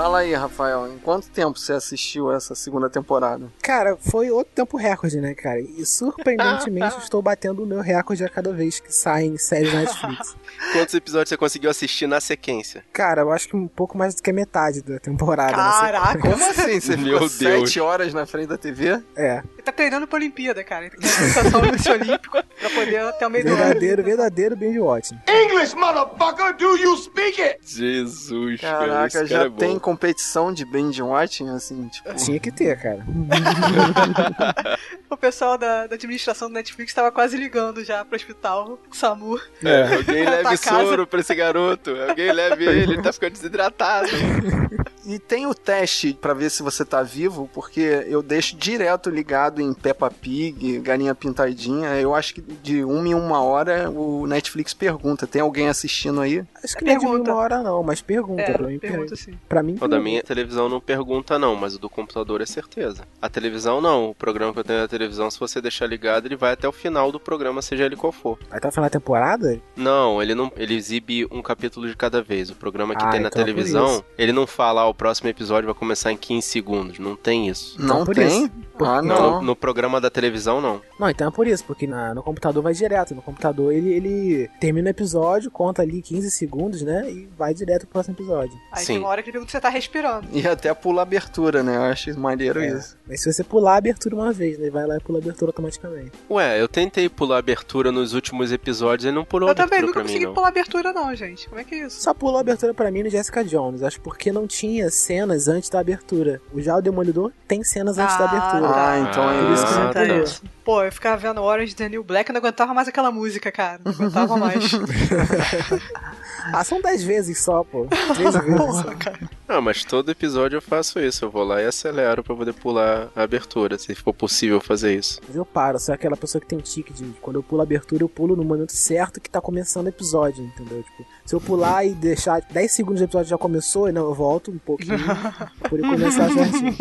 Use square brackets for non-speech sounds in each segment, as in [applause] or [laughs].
Fala aí, Rafael, em quanto tempo você assistiu essa segunda temporada? Cara, foi outro tempo recorde, né, cara? E surpreendentemente [laughs] estou batendo o meu recorde a cada vez que saem séries na Netflix. [laughs] Quantos episódios você conseguiu assistir na sequência? Cara, eu acho que um pouco mais do que a metade da temporada. Caraca, [laughs] Como assim? Você Meu ficou Deus. sete horas na frente da TV? É, Ele tá treinando pra Olimpíada, cara. Ele tem que ter a sensação do Olímpico pra poder até o meio do ano. verdadeiro, verdadeiro binge watching. English, motherfucker, do you speak it? Jesus, cara, Caraca, esse cara já é bom. tem competição de binge watching, assim, tipo... Tinha que ter, cara. [laughs] O pessoal da, da administração do Netflix tava quase ligando já pro hospital, o SAMU. É, [laughs] alguém leve soro pra esse garoto. Alguém leve ele, ele tá ficando desidratado. [laughs] E tem o teste pra ver se você tá vivo, porque eu deixo direto ligado em Peppa Pig, Galinha Pintadinha. Eu acho que de uma em uma hora o Netflix pergunta: tem alguém assistindo aí? Acho que não é de Pergunta. uma hora não, mas pergunta É, pra mim. pergunta. Pra mim, O da minha televisão não pergunta não, mas o do computador é certeza. A televisão não, o programa que eu tenho na televisão, se você deixar ligado, ele vai até o final do programa, seja ele qual for. Vai estar no final da temporada? Não, ele não, ele exibe um capítulo de cada vez. O programa que Ah, tem na então é televisão, isso. ele não fala, ah, o próximo episódio vai começar em 15 segundos. Não tem isso. Não por tem? isso. Ah, Não, não. no, no programa da televisão não. Não, então é por isso, porque na- no computador vai direto. No computador ele, ele termina o episódio, conta ali 15 segundos, né? E vai direto pro próximo episódio. Aí Sim. tem uma hora que ele pergunta se você tá respirando. E até pula a abertura, né? Eu acho maneiro É. isso. Mas se você pular a abertura uma vez, né? Vai lá e pula a abertura automaticamente. Ué, eu tentei pular a abertura nos últimos episódios e não pulou a Eu também abertura nunca pra mim, consegui não. pular a abertura, não, gente. Como é que é isso? Só pulou a abertura pra mim no Jessica Jones. Acho porque não tinha cenas antes da abertura. O Já o Demolidor tem cenas antes da Ah, abertura. tá. Ah, então é isso que isso. Ah, tá. pulou. Pô, eu ficava vendo Orange the New Black e não aguentava mais aquela música, cara. Não aguentava mais. [laughs] Ah, são 10 vezes só, pô. 13 [laughs] vezes só. Cara. Ah, mas todo episódio eu faço isso. Eu vou lá e acelero pra poder pular a abertura, se for possível fazer isso. Mas eu paro, sou aquela pessoa que tem um tique de quando eu pulo a abertura, eu pulo no momento certo que tá começando o episódio, entendeu? Tipo, se eu pular e deixar 10 segundos do episódio já começou, não, eu volto um pouquinho [laughs] por ele começar certinho.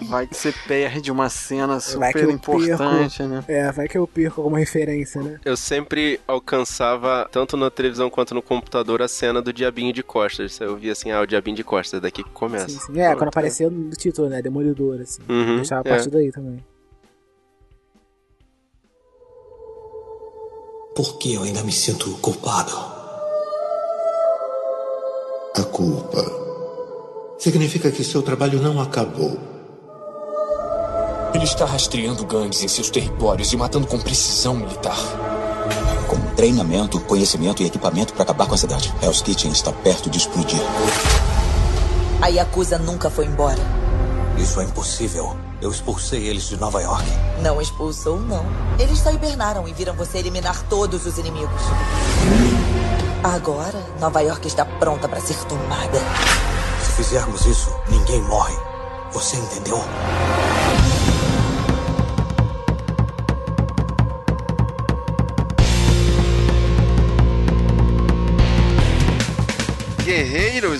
Ah, Vai que você perde uma cena super importante, né? É, vai que eu perco alguma referência, né? Eu sempre alcançava, tanto na televisão quanto no computador, a cena do Diabinho de Costas. Eu via assim, ah, o Diabinho de Costas, é daqui que começa. Sim, sim. É, Pronto. quando apareceu no título, né? Demolidor, assim. Uhum, Deixava a é. partir daí também. Por que eu ainda me sinto culpado? A culpa Significa que seu trabalho não acabou. Ele está rastreando gangues em seus territórios e matando com precisão militar. Com treinamento, conhecimento e equipamento para acabar com a cidade. Hell's Kitchen está perto de explodir. A Yakuza nunca foi embora. Isso é impossível. Eu expulsei eles de Nova York. Não expulsou, não. Eles só hibernaram e viram você eliminar todos os inimigos. Agora, Nova York está pronta para ser tomada. Se fizermos isso, ninguém morre. Você entendeu?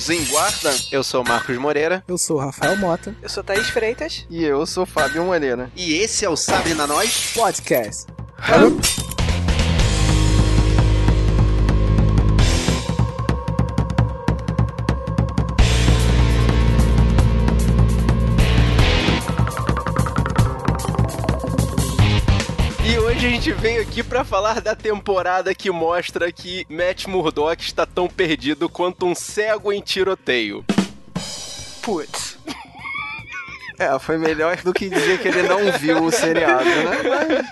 Guerreiros em guarda. Eu sou Marcos Moreira. Eu sou o Rafael Mota, Eu sou Thaís Freitas. E eu sou Fábio Moreira. E esse é o Sabre na Nós. podcast. Gente veio aqui pra falar da temporada que mostra que Matt Murdock está tão perdido quanto um cego em tiroteio. Putz. É, foi melhor do que dizer que ele não viu o seriado, né?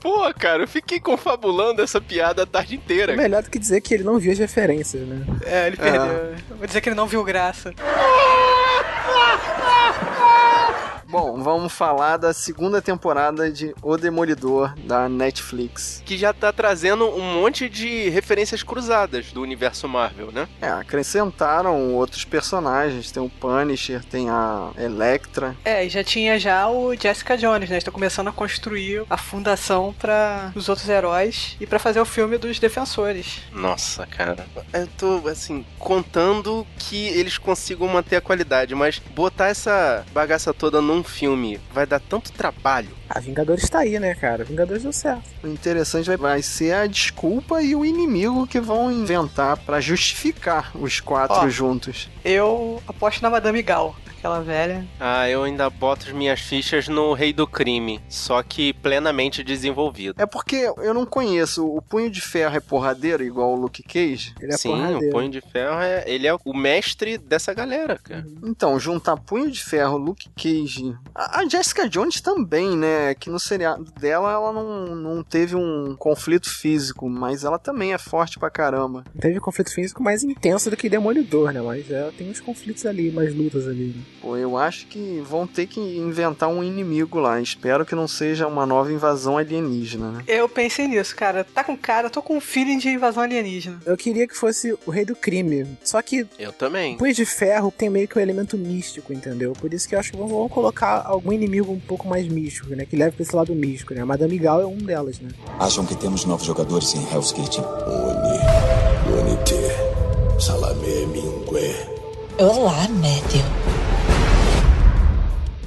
Pô, cara, eu fiquei confabulando essa piada a tarde inteira. É melhor do que dizer que ele não viu as referências, né? É, ele perdeu. Vou dizer que ele não viu graça. [laughs] Bom, vamos falar da segunda temporada de O Demolidor da Netflix. Que já tá trazendo um monte de referências cruzadas do universo Marvel, né? É, acrescentaram outros personagens, tem o Punisher, tem a Electra. É, e já tinha já o Jessica Jones, né? Estão começando a construir a fundação para os outros heróis e pra fazer o filme dos defensores. Nossa, cara. Eu tô, assim, contando que eles consigam manter a qualidade, mas botar essa bagaça toda num um filme vai dar tanto trabalho. A Vingadores tá aí, né, cara? Vingadores deu certo. O interessante vai, ser a desculpa e o inimigo que vão inventar pra justificar os quatro Ó. juntos. Eu aposto na Madame Gal, aquela velha. Ah, eu ainda boto as minhas fichas no Rei do Crime, só que plenamente desenvolvido. É porque eu não conheço. O Punho de Ferro é porradeiro igual o Luke Cage? Ele é Sim, porradeiro. o Punho de Ferro, é, ele é o mestre dessa galera, cara. Então, juntar Punho de Ferro, Luke Cage. A, a Jessica Jones também, né? Que no seriado dela ela não, não teve um conflito físico, mas ela também é forte pra caramba. Teve conflito físico mais intenso do que Demolidor, né? Mas é, tem uns conflitos ali, umas lutas ali. Né? Pô, eu acho que vão ter que inventar um inimigo lá. Espero que não seja uma nova invasão alienígena, né? Eu pensei nisso, cara. Tá com cara, tô com um feeling de invasão alienígena. Eu queria que fosse o Rei do Crime. Só que Eu também. Punho de Ferro tem meio que um elemento místico, entendeu? Por isso que eu acho que vão, colocar algum inimigo um pouco mais místico, né? Que leva pra esse lado místico, né? A Madame Gal é um delas, né? Acham que temos novos jogadores em Hell's Kitchen? Oni, Unite, Salame Mingue. Olá, Matthew.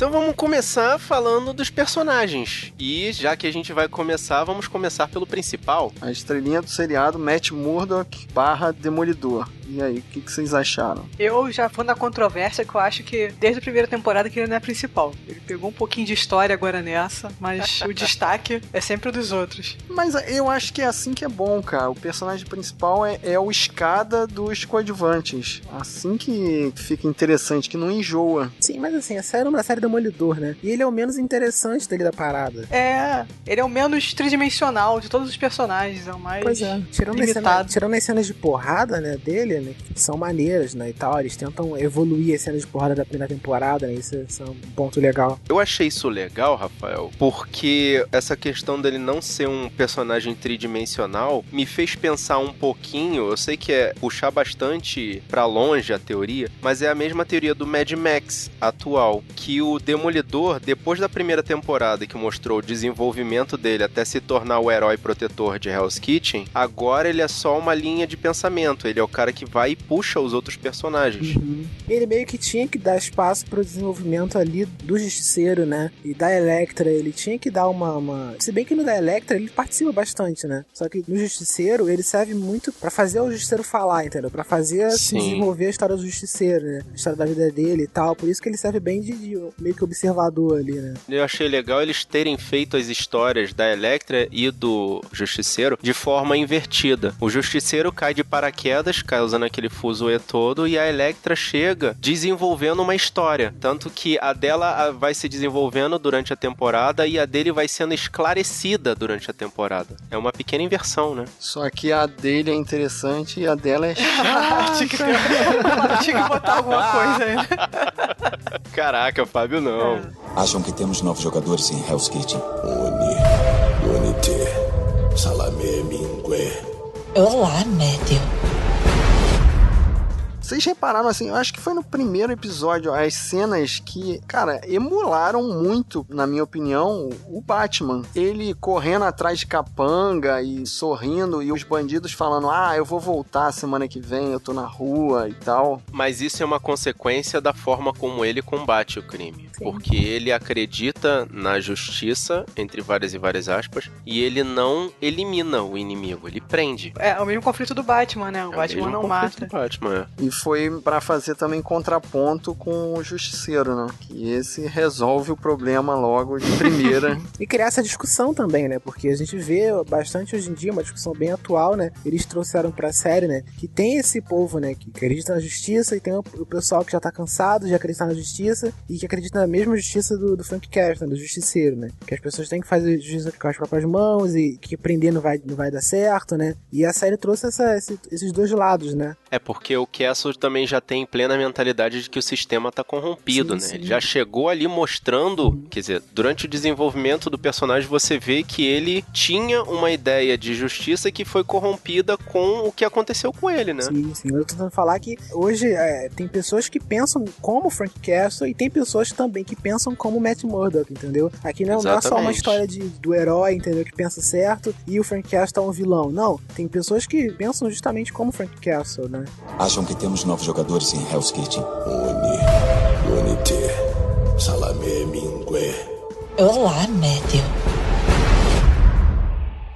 Então vamos começar falando dos personagens. E já que a gente vai começar, vamos começar pelo principal. A estrelinha do seriado Matt Murdock barra Demolidor. E aí, o que, que vocês acharam? Eu já vou na controvérsia que eu acho que desde a primeira temporada que ele não é principal. Ele pegou um pouquinho de história agora nessa, mas [laughs] o destaque é sempre o dos outros. Mas eu acho que é assim que é bom, cara. O personagem principal é, é o escada dos coadjuvantes. Assim que fica interessante, que não enjoa. Sim, mas assim, a série é uma série Demolidor, né? E ele é o menos interessante dele da parada. É, ele é o menos tridimensional de todos os personagens, é o mais Pois é. Tirando as, cenas, tirando as cenas de porrada, né, dele, né, são maneiras, né, e tal. Eles tentam evoluir as cenas de porrada da primeira temporada, né, isso, isso é um ponto legal. Eu achei isso legal, Rafael, porque essa questão dele não ser um personagem tridimensional me fez pensar um pouquinho. Eu sei que é puxar bastante pra longe a teoria, mas é a mesma teoria do Mad Max atual, que o Demolidor, depois da primeira temporada que mostrou o desenvolvimento dele até se tornar o herói protetor de Hell's Kitchen, agora ele é só uma linha de pensamento. Ele é o cara que vai e puxa os outros personagens. Ele meio que tinha que dar espaço pro desenvolvimento ali do Justiceiro, né? E da Electra, ele tinha que dar uma, uma... Se bem que no da Electra ele participa bastante, né? Só que no Justiceiro ele serve muito pra fazer o Justiceiro falar, entendeu? Pra fazer se Sim. desenvolver a história do Justiceiro, né? A história da vida dele e tal. Por isso que ele serve bem de, de meio que observador ali, né? Eu achei legal eles terem feito as histórias da Electra e do Justiceiro de forma invertida. O Justiceiro cai de paraquedas, causando aquele fuzuê todo, e a Electra chega desenvolvendo uma história. Tanto que a dela vai se desenvolvendo durante a temporada e a dele vai sendo esclarecida durante a temporada. É uma pequena inversão, né? Só que a dele é interessante e a dela é [laughs] tinha, que, tinha que botar alguma coisa aí. né? [laughs] Caraca, Fábio, não. Acham que temos novos jogadores em Hell's Kitchen? Oni, Unite, Salame Mingue. Olá, Matthew. Vocês repararam assim, eu acho que foi no primeiro episódio as cenas que, cara, emularam muito, na minha opinião, o Batman. Ele correndo atrás de capanga e sorrindo e os bandidos falando: "Ah, eu vou voltar semana que vem, eu tô na rua" e tal. Mas isso é uma consequência da forma como ele combate o crime. Porque ele acredita na justiça, entre várias e várias aspas, e ele não elimina o inimigo, ele prende. É, é o mesmo conflito do Batman, né? O É Batman mesmo não conflito mata. do Batman, é. E foi pra fazer também contraponto com o Justiceiro, né? Que esse resolve o problema logo de primeira. [laughs] E criar essa discussão também, né? Porque a gente vê bastante hoje em dia, uma discussão bem atual, né? Eles trouxeram pra série, né? Que tem esse povo, né? Que acredita na justiça e tem o o pessoal que já tá cansado de acreditar na justiça e que acredita na mesma justiça do, do Frank Castle, né? do justiceiro, né? Que as pessoas têm que fazer justiça com as próprias mãos e que prender não vai, não vai dar certo, né? E a série trouxe essa- esse- esses dois lados, né? É porque o Castle também já tem plena mentalidade de que o sistema tá corrompido, Sim, né? sim. Ele já chegou ali mostrando, quer dizer, durante o desenvolvimento do personagem você vê que ele tinha uma ideia de justiça que foi corrompida com o que aconteceu com ele, né? Sim, sim. Eu tô tentando falar que hoje é, tem pessoas que pensam como Frank Castle e tem pessoas também que pensam como Matt Murdock, entendeu? Aqui não, não é só uma história de, do herói, entendeu? Que pensa certo e o Frank Castle é um vilão. Não, tem pessoas que pensam justamente como Frank Castle, né? Acham que temos novos jogadores em Hell's Kitchen? Oni, Unite, Salame mingue. Olá, Matthew.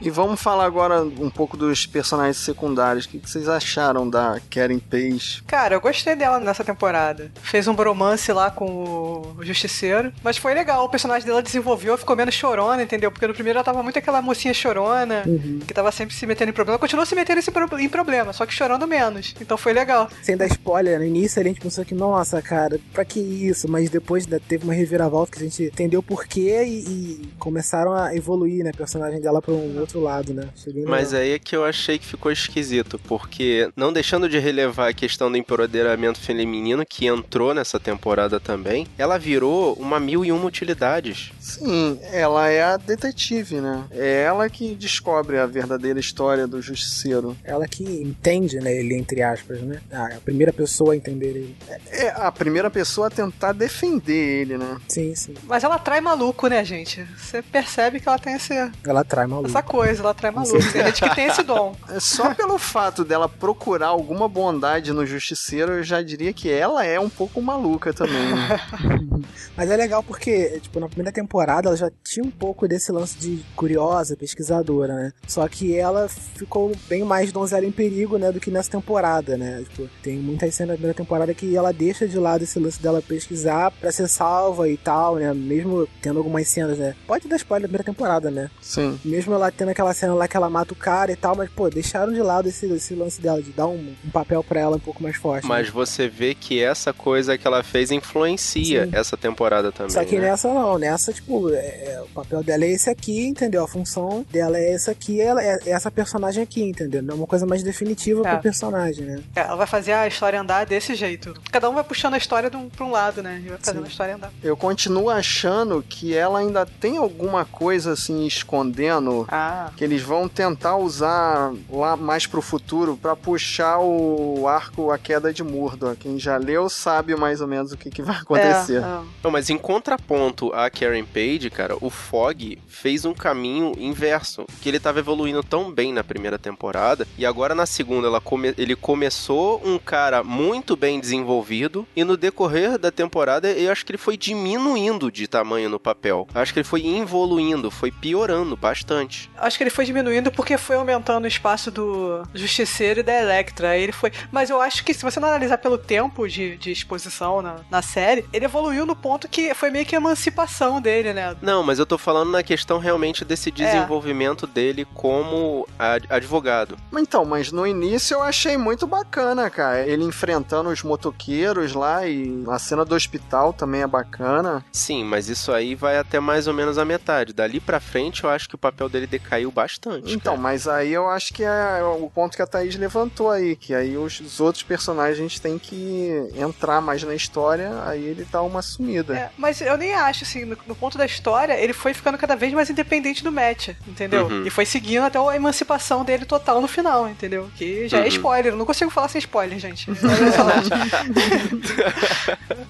E vamos falar agora um pouco dos personagens secundários. O que vocês acharam da Karen Page? Cara, eu gostei dela nessa temporada. Fez um bromance lá com o Justiceiro. Mas foi legal, o personagem dela desenvolveu, ficou menos chorona, entendeu? Porque no primeiro ela tava muito aquela mocinha chorona, Uhum. que tava sempre se metendo em problema. Continuou se metendo em problema, só que chorando menos. Então foi legal. Sem dar spoiler, no início a gente pensou que, nossa, cara, pra que isso? Mas depois teve uma reviravolta que a gente entendeu por quê e, e começaram a evoluir, né, a personagem dela pra um outro lado, né? Mas legal. aí é que eu achei que ficou esquisito, porque não deixando de relevar a questão do empoderamento feminino que entrou nessa temporada também, ela virou uma mil e uma utilidades. Sim, ela é a detetive, né? É ela que descobre a verdadeira história do Justiceiro. Ela que entende, né, ele, entre aspas, né? A primeira pessoa a entender ele. É a primeira pessoa a tentar defender ele, né? Sim, sim. Mas ela atrai maluco, né, gente? Você percebe que ela tem esse, Ela atrai maluco. essa coisa, ela atrai maluco. Tem gente que tem esse dom. [laughs] É Só pelo fato dela procurar alguma bondade no Justiceiro, eu já diria que ela é um pouco maluca também. né? [laughs] Mas é legal porque, tipo, na primeira temporada ela já tinha um pouco desse lance de curiosa, pesquisadora, né? Só que ela ficou bem mais donzela em perigo, né, do que nessa temporada, né? Tipo, tem muitas cenas na primeira temporada que ela deixa de lado esse lance dela pesquisar pra ser salva e tal, né? Mesmo tendo algumas cenas, né? Pode dar spoiler da primeira temporada, né? Sim. Mesmo ela tendo aquela cena lá que ela mata o cara e tal, mas, pô, deixaram de lado esse, esse lance dela, de dar um, um papel pra ela um pouco mais forte. Mas né? você vê que essa coisa que ela fez influencia Sim. essa temporada também. Só que né? nessa não, nessa, tipo, é- é, o papel dela é esse aqui, entendeu? A função dela é essa aqui, ela é, é essa personagem aqui, entendeu? Não é uma coisa mais definitiva É. pro personagem, né? É, Ela vai fazer a história andar desse jeito. Cada um vai puxando a história de um, pra um lado, né? E vai fazendo Sim. a história andar. Eu continuo achando que ela ainda tem alguma coisa assim escondendo Ah. Que eles vão tentar usar lá mais pro futuro pra puxar o arco A Queda de Murdoch. Quem já leu sabe mais ou menos o que, que vai [laughs] acontecer. É, é. Não, mas em contraponto a Karen Page, cara, o Fog fez um caminho inverso. Que ele tava evoluindo tão bem na primeira temporada. E agora na segunda ela come- ele começou um cara muito bem desenvolvido. E no decorrer da temporada eu acho que ele foi diminuindo de tamanho no papel. Eu acho que ele foi evoluindo, foi piorando bastante. Acho que ele foi diminuindo porque foi aumentando o espaço do Justiceiro e da Electra. Aí ele foi. Mas eu acho que se você não analisar pelo tempo de, de exposição na, na série, ele evoluiu no ponto que foi meio que a emancipação dele, né? Não, mas eu tô falando na questão realmente desse desenvolvimento dele como ad- advogado. Então, mas no início eu achei muito bacana, cara. Ele enfrentando os motoqueiros lá e a cena do hospital também é bacana. Sim, mas isso aí vai até mais ou menos a metade. Dali pra frente, eu acho que o papel dele decaiu bastante. Então, cara. mas aí eu acho que é o ponto que a Thaís levantou aí, que aí os, os outros personagens têm que entrar mais na história, aí ele dá uma sumida. É, mas eu nem acho, assim, no, no ponto da história, ele foi ficando cada vez mais independente do Matt, entendeu? Uhum. E foi seguindo até a emancipação dele total no final, entendeu? Que já é Uhum. spoiler, eu não consigo falar sem spoiler, gente. [laughs]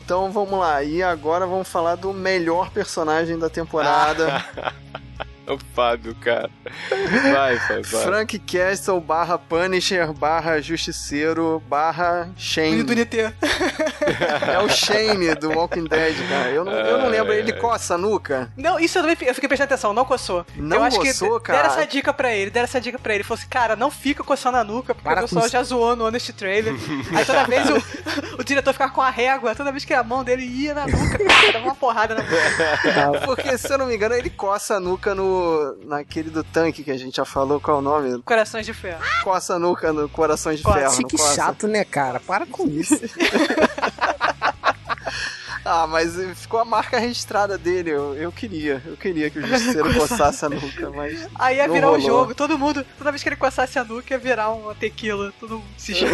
Então vamos lá, e agora vamos falar do melhor personagem da temporada. [laughs] o Fábio, cara. Vai, vai, vai. Frank Castle barra Punisher barra Justiceiro barra Shane. do NT. [laughs] [laughs] É o Shane do Walking Dead, cara. Eu não, eu não lembro, ele coça a nuca? Não, isso eu também eu fiquei prestando atenção, não coçou. Não eu acho coçou, que cara? deram essa dica pra ele, deram essa dica pra ele. Falou assim, cara, não fica coçando a nuca, porque Para o pessoal com já zoou no Honest Trailer. [laughs] Aí toda vez o, o diretor ficava com a régua, toda vez que a mão dele ia na nuca, cara, dava uma porrada na nuca. Porque, se eu não me engano, ele coça a nuca no. Naquele do tanque que a gente já falou, qual é o nome? Corações de ferro. Coça a nuca no Corações de Coça. Ferro. Que chato, né, cara? Para com isso. [laughs] Ah, mas ficou a marca registrada dele. Eu, eu queria, eu queria que o Justiceiro [laughs] coçasse a nuca, mas. Aí ia não virar um rolou. jogo, todo mundo, toda vez que ele coçasse a nuca, ia virar uma tequila, todo mundo se [laughs]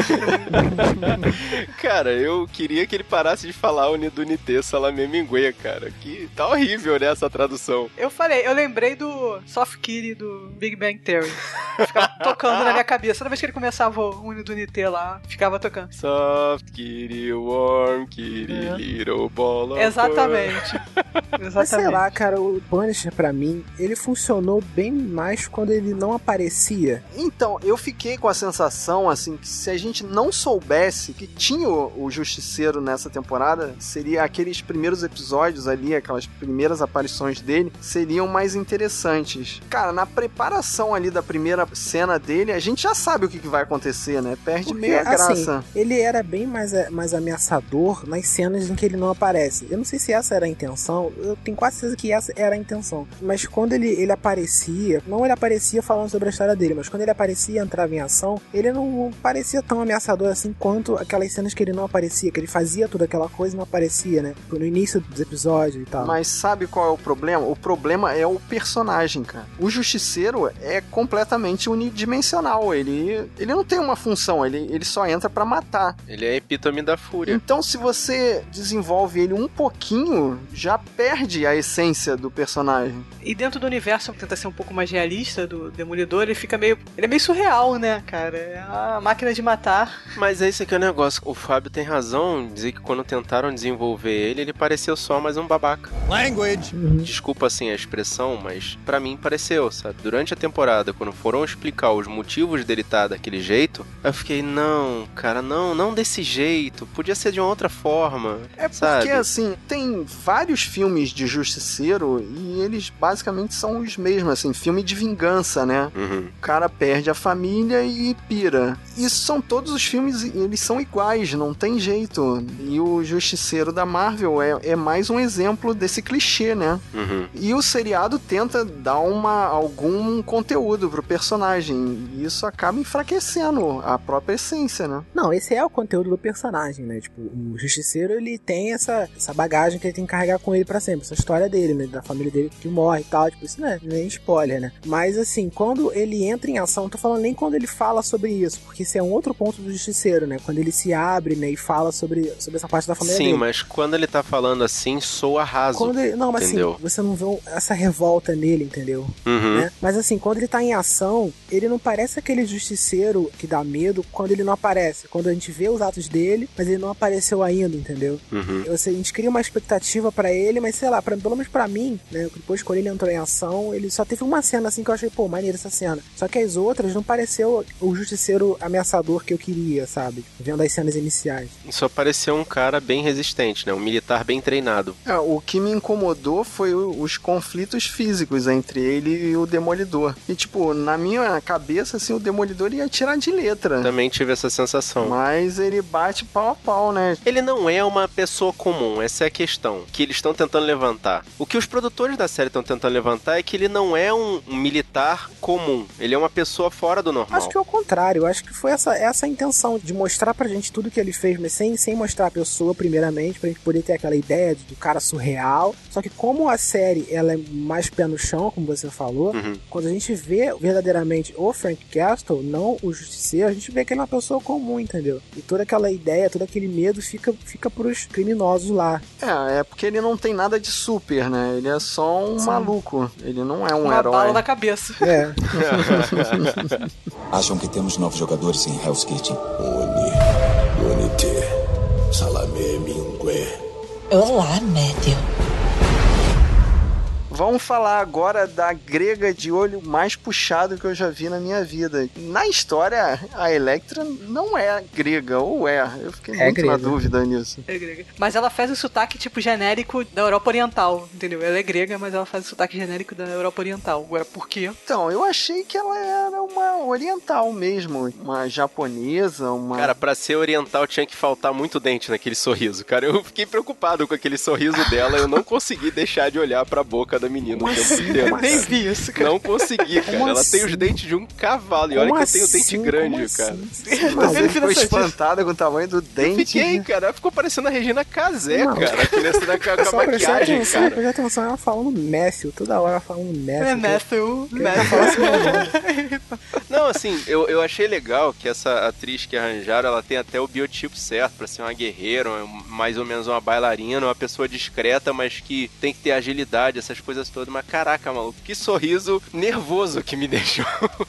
Cara, eu queria que ele parasse de falar Unidunité Salamé Mingue, cara. Que tá horrível, né, essa tradução. Eu falei, eu lembrei do Soft Kitty do Big Bang Theory. [laughs] ficava tocando na minha cabeça. Toda vez que ele começava o Uni do Nite lá, ficava tocando. Soft, kitty, warm, kitty, É. little ball of Exatamente. [laughs] Mas sei Exatamente. lá, cara, o Punisher pra mim, ele funcionou bem mais quando ele não aparecia. Então, eu fiquei com a sensação, assim, que se a gente não soubesse que tinha o, o Justiceiro nessa temporada, seria aqueles primeiros episódios ali, aquelas primeiras aparições dele, seriam mais interessantes. Cara, na preparação ali da primeira cena dele, a gente já sabe o que, que vai acontecer, né? Perde Porque, meio a graça. assim, ele era bem mais, mais ameaçador nas cenas em que ele não aparece. Eu não sei se essa era a intenção, eu tenho quase certeza que essa era a intenção. Mas quando ele, ele aparecia, não ele aparecia falando sobre a história dele, mas quando ele aparecia e entrava em ação, ele não parecia tão ameaçador assim quanto aquelas cenas que ele não aparecia, que ele fazia toda aquela coisa e não aparecia, né? No início dos episódios e tal. Mas sabe qual é o problema? O problema é o personagem, cara. O Justiceiro é completamente unidimensional. Ele, ele não tem uma função, ele, ele só entra pra matar. Ele é a epítome da fúria. Então, se você desenvolve ele um pouquinho, já perde a essência do personagem. E dentro do universo que tenta ser um pouco mais realista do Demolidor, ele fica meio. Ele é meio surreal, né, cara? É a máquina de matar. Mas é esse que é o negócio. O Fábio tem razão em dizer que quando tentaram desenvolver ele, ele pareceu só mais um babaca. Language. Desculpa assim a expressão, mas pra mim pareceu, sabe? Durante a temporada, quando foram explicar os motivos dele estar daquele jeito, eu fiquei, não, cara, não, não desse jeito. Podia ser de uma outra forma. É sabe? porque, assim, tem vários filmes de Justiceiro e eles basicamente são os mesmos, assim, filme de vingança, né? Uhum. O cara perde a família e pira. E são todos os filmes, eles são iguais, não tem jeito. E o Justiceiro da Marvel é, é mais um exemplo desse clichê, né? Uhum. E o seriado tenta dar uma, algum conteúdo pro personagem. E isso acaba enfraquecendo a própria essência, né? Não, esse é o conteúdo do personagem, né? Tipo, o Justiceiro, ele tem essa, essa bagagem que ele tem que carregar com ele pra sempre. Essa história dele, né? Da família dele que morre e tal. Tipo, isso não é nem spoiler, né? Mas, assim, quando ele entra em ação, não tô falando nem quando ele fala sobre isso, porque esse é um outro ponto do Justiceiro, né? Quando ele se abre, né? E fala sobre, sobre essa parte da família Sim, dele. mas quando ele tá falando assim, soa raso. Quando ele- não, mas entendeu? assim, você não vê essa revolta nele, entendeu? Uhum. né? Mas assim, quando ele tá em ação, ele não parece aquele justiceiro que dá medo quando ele não aparece. Quando a gente vê os atos dele, mas ele não apareceu ainda, entendeu? Uhum. A gente cria uma expectativa pra ele, mas sei lá, pra, pelo menos pra mim, né? Depois quando ele entrou em ação, ele só teve uma cena assim que eu achei, pô, maneira essa cena. Só que as outras não pareceu o justiceiro ameaçador que eu queria, sabe? Vendo as cenas iniciais. Só pareceu um cara bem resistente, né? Um militar bem treinado. É, o que me incomodou foi os conflitos físicos entre ele e o Demolidor. E, tipo, na minha cabeça, assim, o Demolidor ia tirar de letra. Também tive essa sensação. Mas ele bate pau a pau, né? Ele não é uma pessoa comum, essa é a questão que eles estão tentando levantar. O que os produtores da série estão tentando levantar é que ele não é um, um militar comum, ele é uma pessoa fora do normal. Acho que é o contrário, acho que foi essa, essa a intenção de mostrar pra gente tudo que ele fez, mas sem, sem mostrar a pessoa primeiramente, pra gente poder ter aquela ideia de- do cara surreal. Só que como a série ela é mais pé no chão, como você falou, Uhum. quando a gente vê verdadeiramente o Frank Castle, não o Justiceiro, a gente vê que ele é uma pessoa comum, entendeu? E toda aquela ideia, todo aquele medo fica, fica pros criminosos lá. É, é porque ele não tem nada de super, né? Ele é só um maluco. Ele não é um Uma herói. bala na cabeça. É. [laughs] Acham que temos novos jogadores em Hell's Kitchen? Uni, Unite, Salame Mingue. Olá, Médio. Vamos falar agora da grega de olho mais puxado que eu já vi na minha vida. Na história, a Electra não é grega, ou é? Eu fiquei É muito na grega. dúvida nisso. É grega. Mas ela faz o sotaque tipo genérico da Europa Oriental, entendeu? Ela é grega, mas ela faz o sotaque genérico da Europa Oriental. Ué, por quê? Então, eu achei que ela era uma oriental mesmo, uma japonesa, uma... Cara, pra ser oriental tinha que faltar muito dente naquele sorriso. Cara, eu fiquei preocupado com aquele sorriso dela. Eu não consegui deixar de olhar pra boca da menina o Como tempo assim? inteiro. Como Nem assim? vi isso, cara. Não consegui, cara. Como Ela tem os assim? dentes de um cavalo. E olha Como que eu tenho dente assim? grande, Como cara. assim? Você ficou Interessante. espantada com o tamanho do Eu dente. fiquei, cara. Ela ficou parecendo a Regina Casé, Não. cara. Aquele assim, com a, com a maquiagem, atenção, cara. prestei atenção, ela falando Matthew, toda hora ela falando Matthew. É Matthew. Assim, nome. [laughs] Não, assim, eu, eu achei legal que essa atriz que arranjaram, ela tem até o biotipo certo pra ser uma guerreira, mais ou menos uma bailarina, uma pessoa discreta, mas que tem que ter agilidade, essas coisas todas, mas caraca, maluco, que sorriso nervoso que me [laughs] deixou.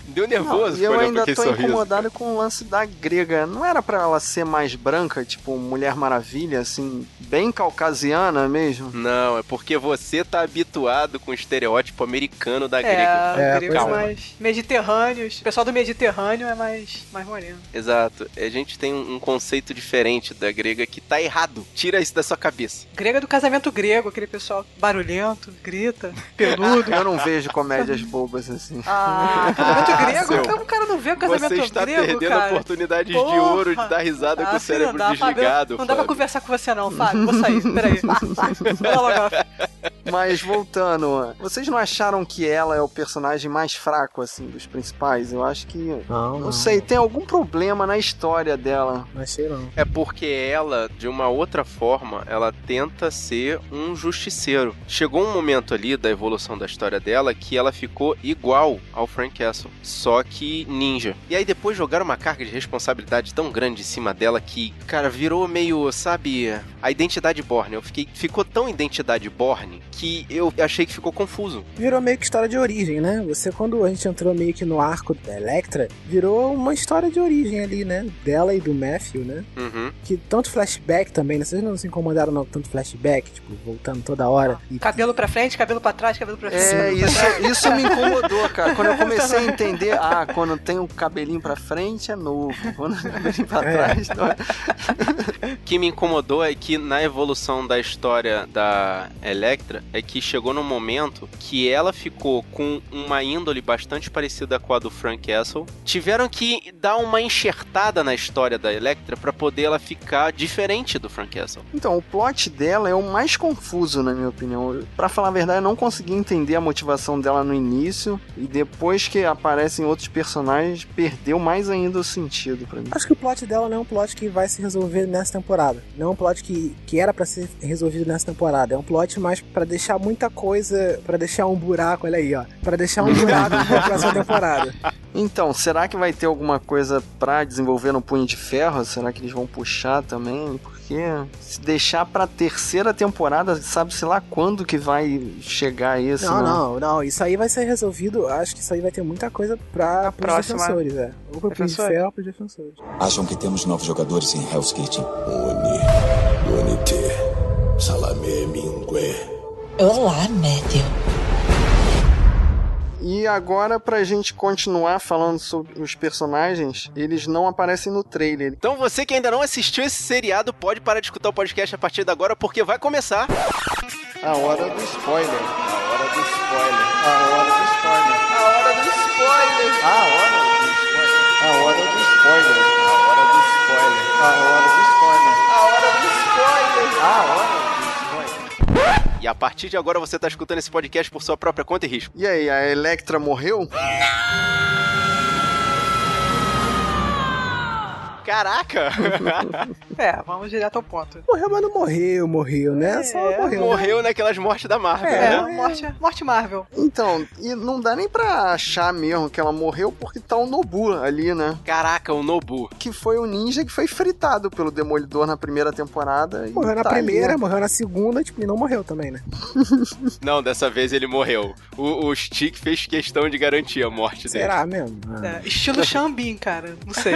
Deu nervoso Não, e eu ainda tô sorriso. incomodado com o lance da grega. Não era pra ela ser mais branca, tipo Mulher Maravilha, assim, bem caucasiana mesmo? Não, é porque você tá habituado com o estereótipo americano da É, grega. É, gregos é. mais mediterrâneos. O pessoal do Mediterrâneo é mais, mais moreno. Exato. A gente tem um conceito diferente da grega que tá errado. Tira isso da sua cabeça. Grega do casamento grego, aquele pessoal barulhento, grita, peludo. Eu não vejo comédias bobas assim. Ah, casamento grego? Seu. Como o cara não vê o casamento Você está grego, perdendo cara? oportunidades de Porra. ouro de dar risada com Ah, o filho, cérebro não dá, Fábio. desligado. Não dá pra Fábio. conversar com você não, Fábio. Vou sair, peraí. [laughs] Vai logo. Mas voltando, vocês não acharam que ela é o personagem mais fraco, assim, dos principais? Eu acho que. Não, Não não. sei, tem algum problema na história dela. Não achei não. É porque ela, de uma outra forma, ela tenta ser um justiceiro. Chegou um momento ali da evolução da história dela que ela ficou igual ao Frank Castle, só que ninja. E aí depois jogaram uma carga de responsabilidade tão grande em cima dela que, cara, virou meio, sabe, a identidade Borne. Eu fiquei, ficou tão identidade Borne que eu achei que ficou confuso. Virou meio que história de origem, né? Você, quando a gente entrou meio que no arco da Electra, virou uma história de origem ali, né? Dela e do Matthew, né? Uhum. Que tanto flashback também, né? Vocês não se incomodaram não tanto flashback, tipo, voltando toda hora. E Cabelo pra frente, cabelo pra trás, cabelo pra frente. É, isso, isso me incomodou, cara. Quando eu comecei a [laughs] entender, ah, quando tem um cabelinho pra frente é novo, quando tem um cabelinho pra É. trás não é. Que me incomodou é que na evolução da história da Electra é que chegou num momento que ela ficou com uma índole bastante parecida com a do Frank Castle. Tiveram que dar uma enxertada na história da Electra pra poder ela ficar diferente do Frank Castle. Então, o plot dela é o mais confuso, na minha opinião. Pra falar a verdade, eu não consegui entender a motivação dela no início e depois que aparecem outros personagens, perdeu mais ainda o sentido pra mim. Acho que o plot dela não é um plot que vai se resolver nessa temporada. Não é um plot que, que era pra ser resolvido nessa temporada. É um plot mais pra deixar muita coisa, pra deixar um buraco, olha aí, ó. Pra deixar um buraco pra [laughs] próxima temporada. Então, será que vai ter alguma coisa pra desenvolver no Punho de Ferro? Será que eles vão puxar também? Porque se deixar pra terceira temporada, sabe-se lá quando que vai chegar isso, Não, né? não, não. Isso aí vai ser resolvido. Acho que isso aí vai ter muita coisa pra, pros próxima- defensores, é. Ou de Defensor. Pros defensores. Acham que temos novos jogadores em Hell's Kitchen? Uni, Unite, Salamé Mingue. Olá, Matthew. E agora, pra gente continuar falando sobre os personagens, eles não aparecem no trailer. Então você que ainda não assistiu esse seriado pode parar de escutar o podcast a partir de agora porque vai começar A hora do spoiler. a hora do spoiler. A hora do spoiler. A hora do spoiler. A hora do spoiler. A hora do spoiler. A partir de agora você tá escutando esse podcast por sua própria conta e risco. E aí, a Electra morreu? Caraca! [laughs] É, vamos direto ao ponto. Morreu, mas não morreu, morreu, né? Só É, morreu. Morreu naquelas mortes da Marvel, É, né? morte, morte Marvel. Então, e não dá nem pra achar mesmo que ela morreu porque tá o Nobu ali, né? Caraca, o Nobu. Que foi o ninja que foi fritado pelo Demolidor na primeira temporada. e Morreu na tá ali, primeira, né? morreu na segunda, tipo, e não morreu também, né? [laughs] Não, dessa vez ele morreu. O, o Stick fez questão de garantir a morte dele. Será mesmo? Ah. É, estilo Xambin, cara. Não sei.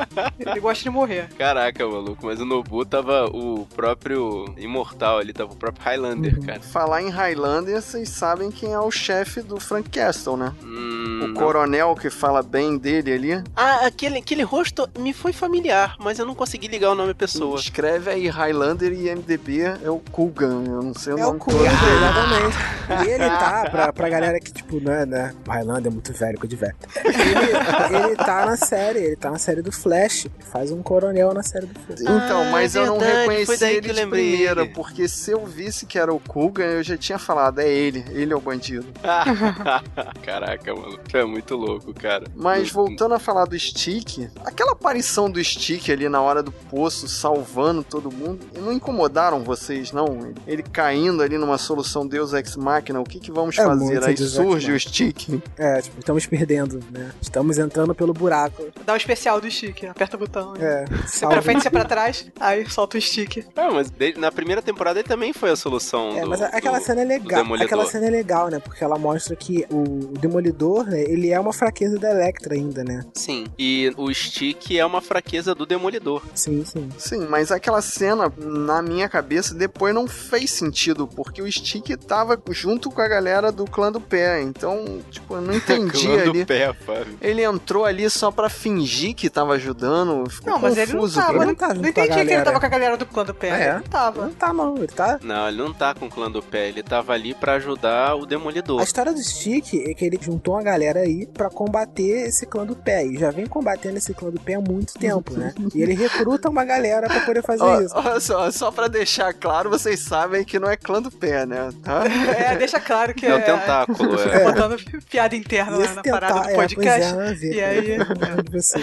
[laughs] Ele gosta de morrer. Caraca, maluco, mas o Nobu tava o próprio imortal ali, tava o próprio Highlander, cara. Falar em Highlander, vocês sabem quem é o chefe do Frank Castle, né? Hum, O não. coronel que fala bem dele ali. Ah, aquele, aquele rosto me foi familiar, mas eu não consegui ligar o nome da pessoa. Escreve aí Highlander e MDB é o Kugan. Eu não sei o É o nome Kuga, todo dele. exatamente. E ele tá, pra, pra galera que, tipo, né, né, o Highlander é muito velho, coisa de velho. Ele, ele tá na série, ele tá na série do Flash. Ele faz um coronel na série do Flash. Então, Ah, mas é eu não reconheci ele de primeira, ele. porque se eu visse que era o Kugan, eu já tinha falado, é ele, ele é o bandido. [laughs] Caraca, mano. É muito louco, cara. Mas voltando a falar do Stick, aquela aparição do Stick ali na hora do poço, salvando todo mundo, não incomodaram vocês, não? Ele caindo ali numa solução Deus Ex Machina, o que que vamos É fazer? Aí Deus surge o. Stick. É, tipo, estamos perdendo, né? Estamos entrando pelo buraco. Dá o especial do Chique. Aperta aperta o botão. É, Se salva. pra frente, se pra trás, aí solta o stick. Ah, mas na primeira temporada ele também foi a solução É, do, mas aquela do- cena é do legal. Aquela cena é legal, né? Porque ela mostra que o, Demolidor, né, ele é uma fraqueza da Electra ainda, né? Sim, e o stick é uma fraqueza do Demolidor. Sim, sim. Sim, mas aquela cena, na minha cabeça, depois não fez sentido, porque o Stick tava junto com a galera do clã do pé. Então, tipo, eu não [laughs] entendi Clã do ali. pé, Fábio. Ele entrou ali só pra fingir que tava ajudando. Ficou Não, mas ele não confuso tava. Ele não tá Não entendi que ele tava com a galera do clã do pé. Ah, é? Ele não tava. Não tá, não. Ele tá. Não, ele não tá com o clã do pé, ele tava ali pra ajudar o Demolidor. A história do Stick é que ele juntou uma galera aí pra combater esse clã do pé. E já vem combatendo esse clã do pé há muito tempo, né? E ele recruta uma galera pra poder fazer [laughs] Ó, isso. Olha só, só pra deixar claro, vocês sabem que não é clã do pé, né? Tá? [laughs] É, deixa claro que É é. o tentáculo, [laughs] é. Botando piada interna lá na tentar- parada do é, pois podcast. é, e aí. De você.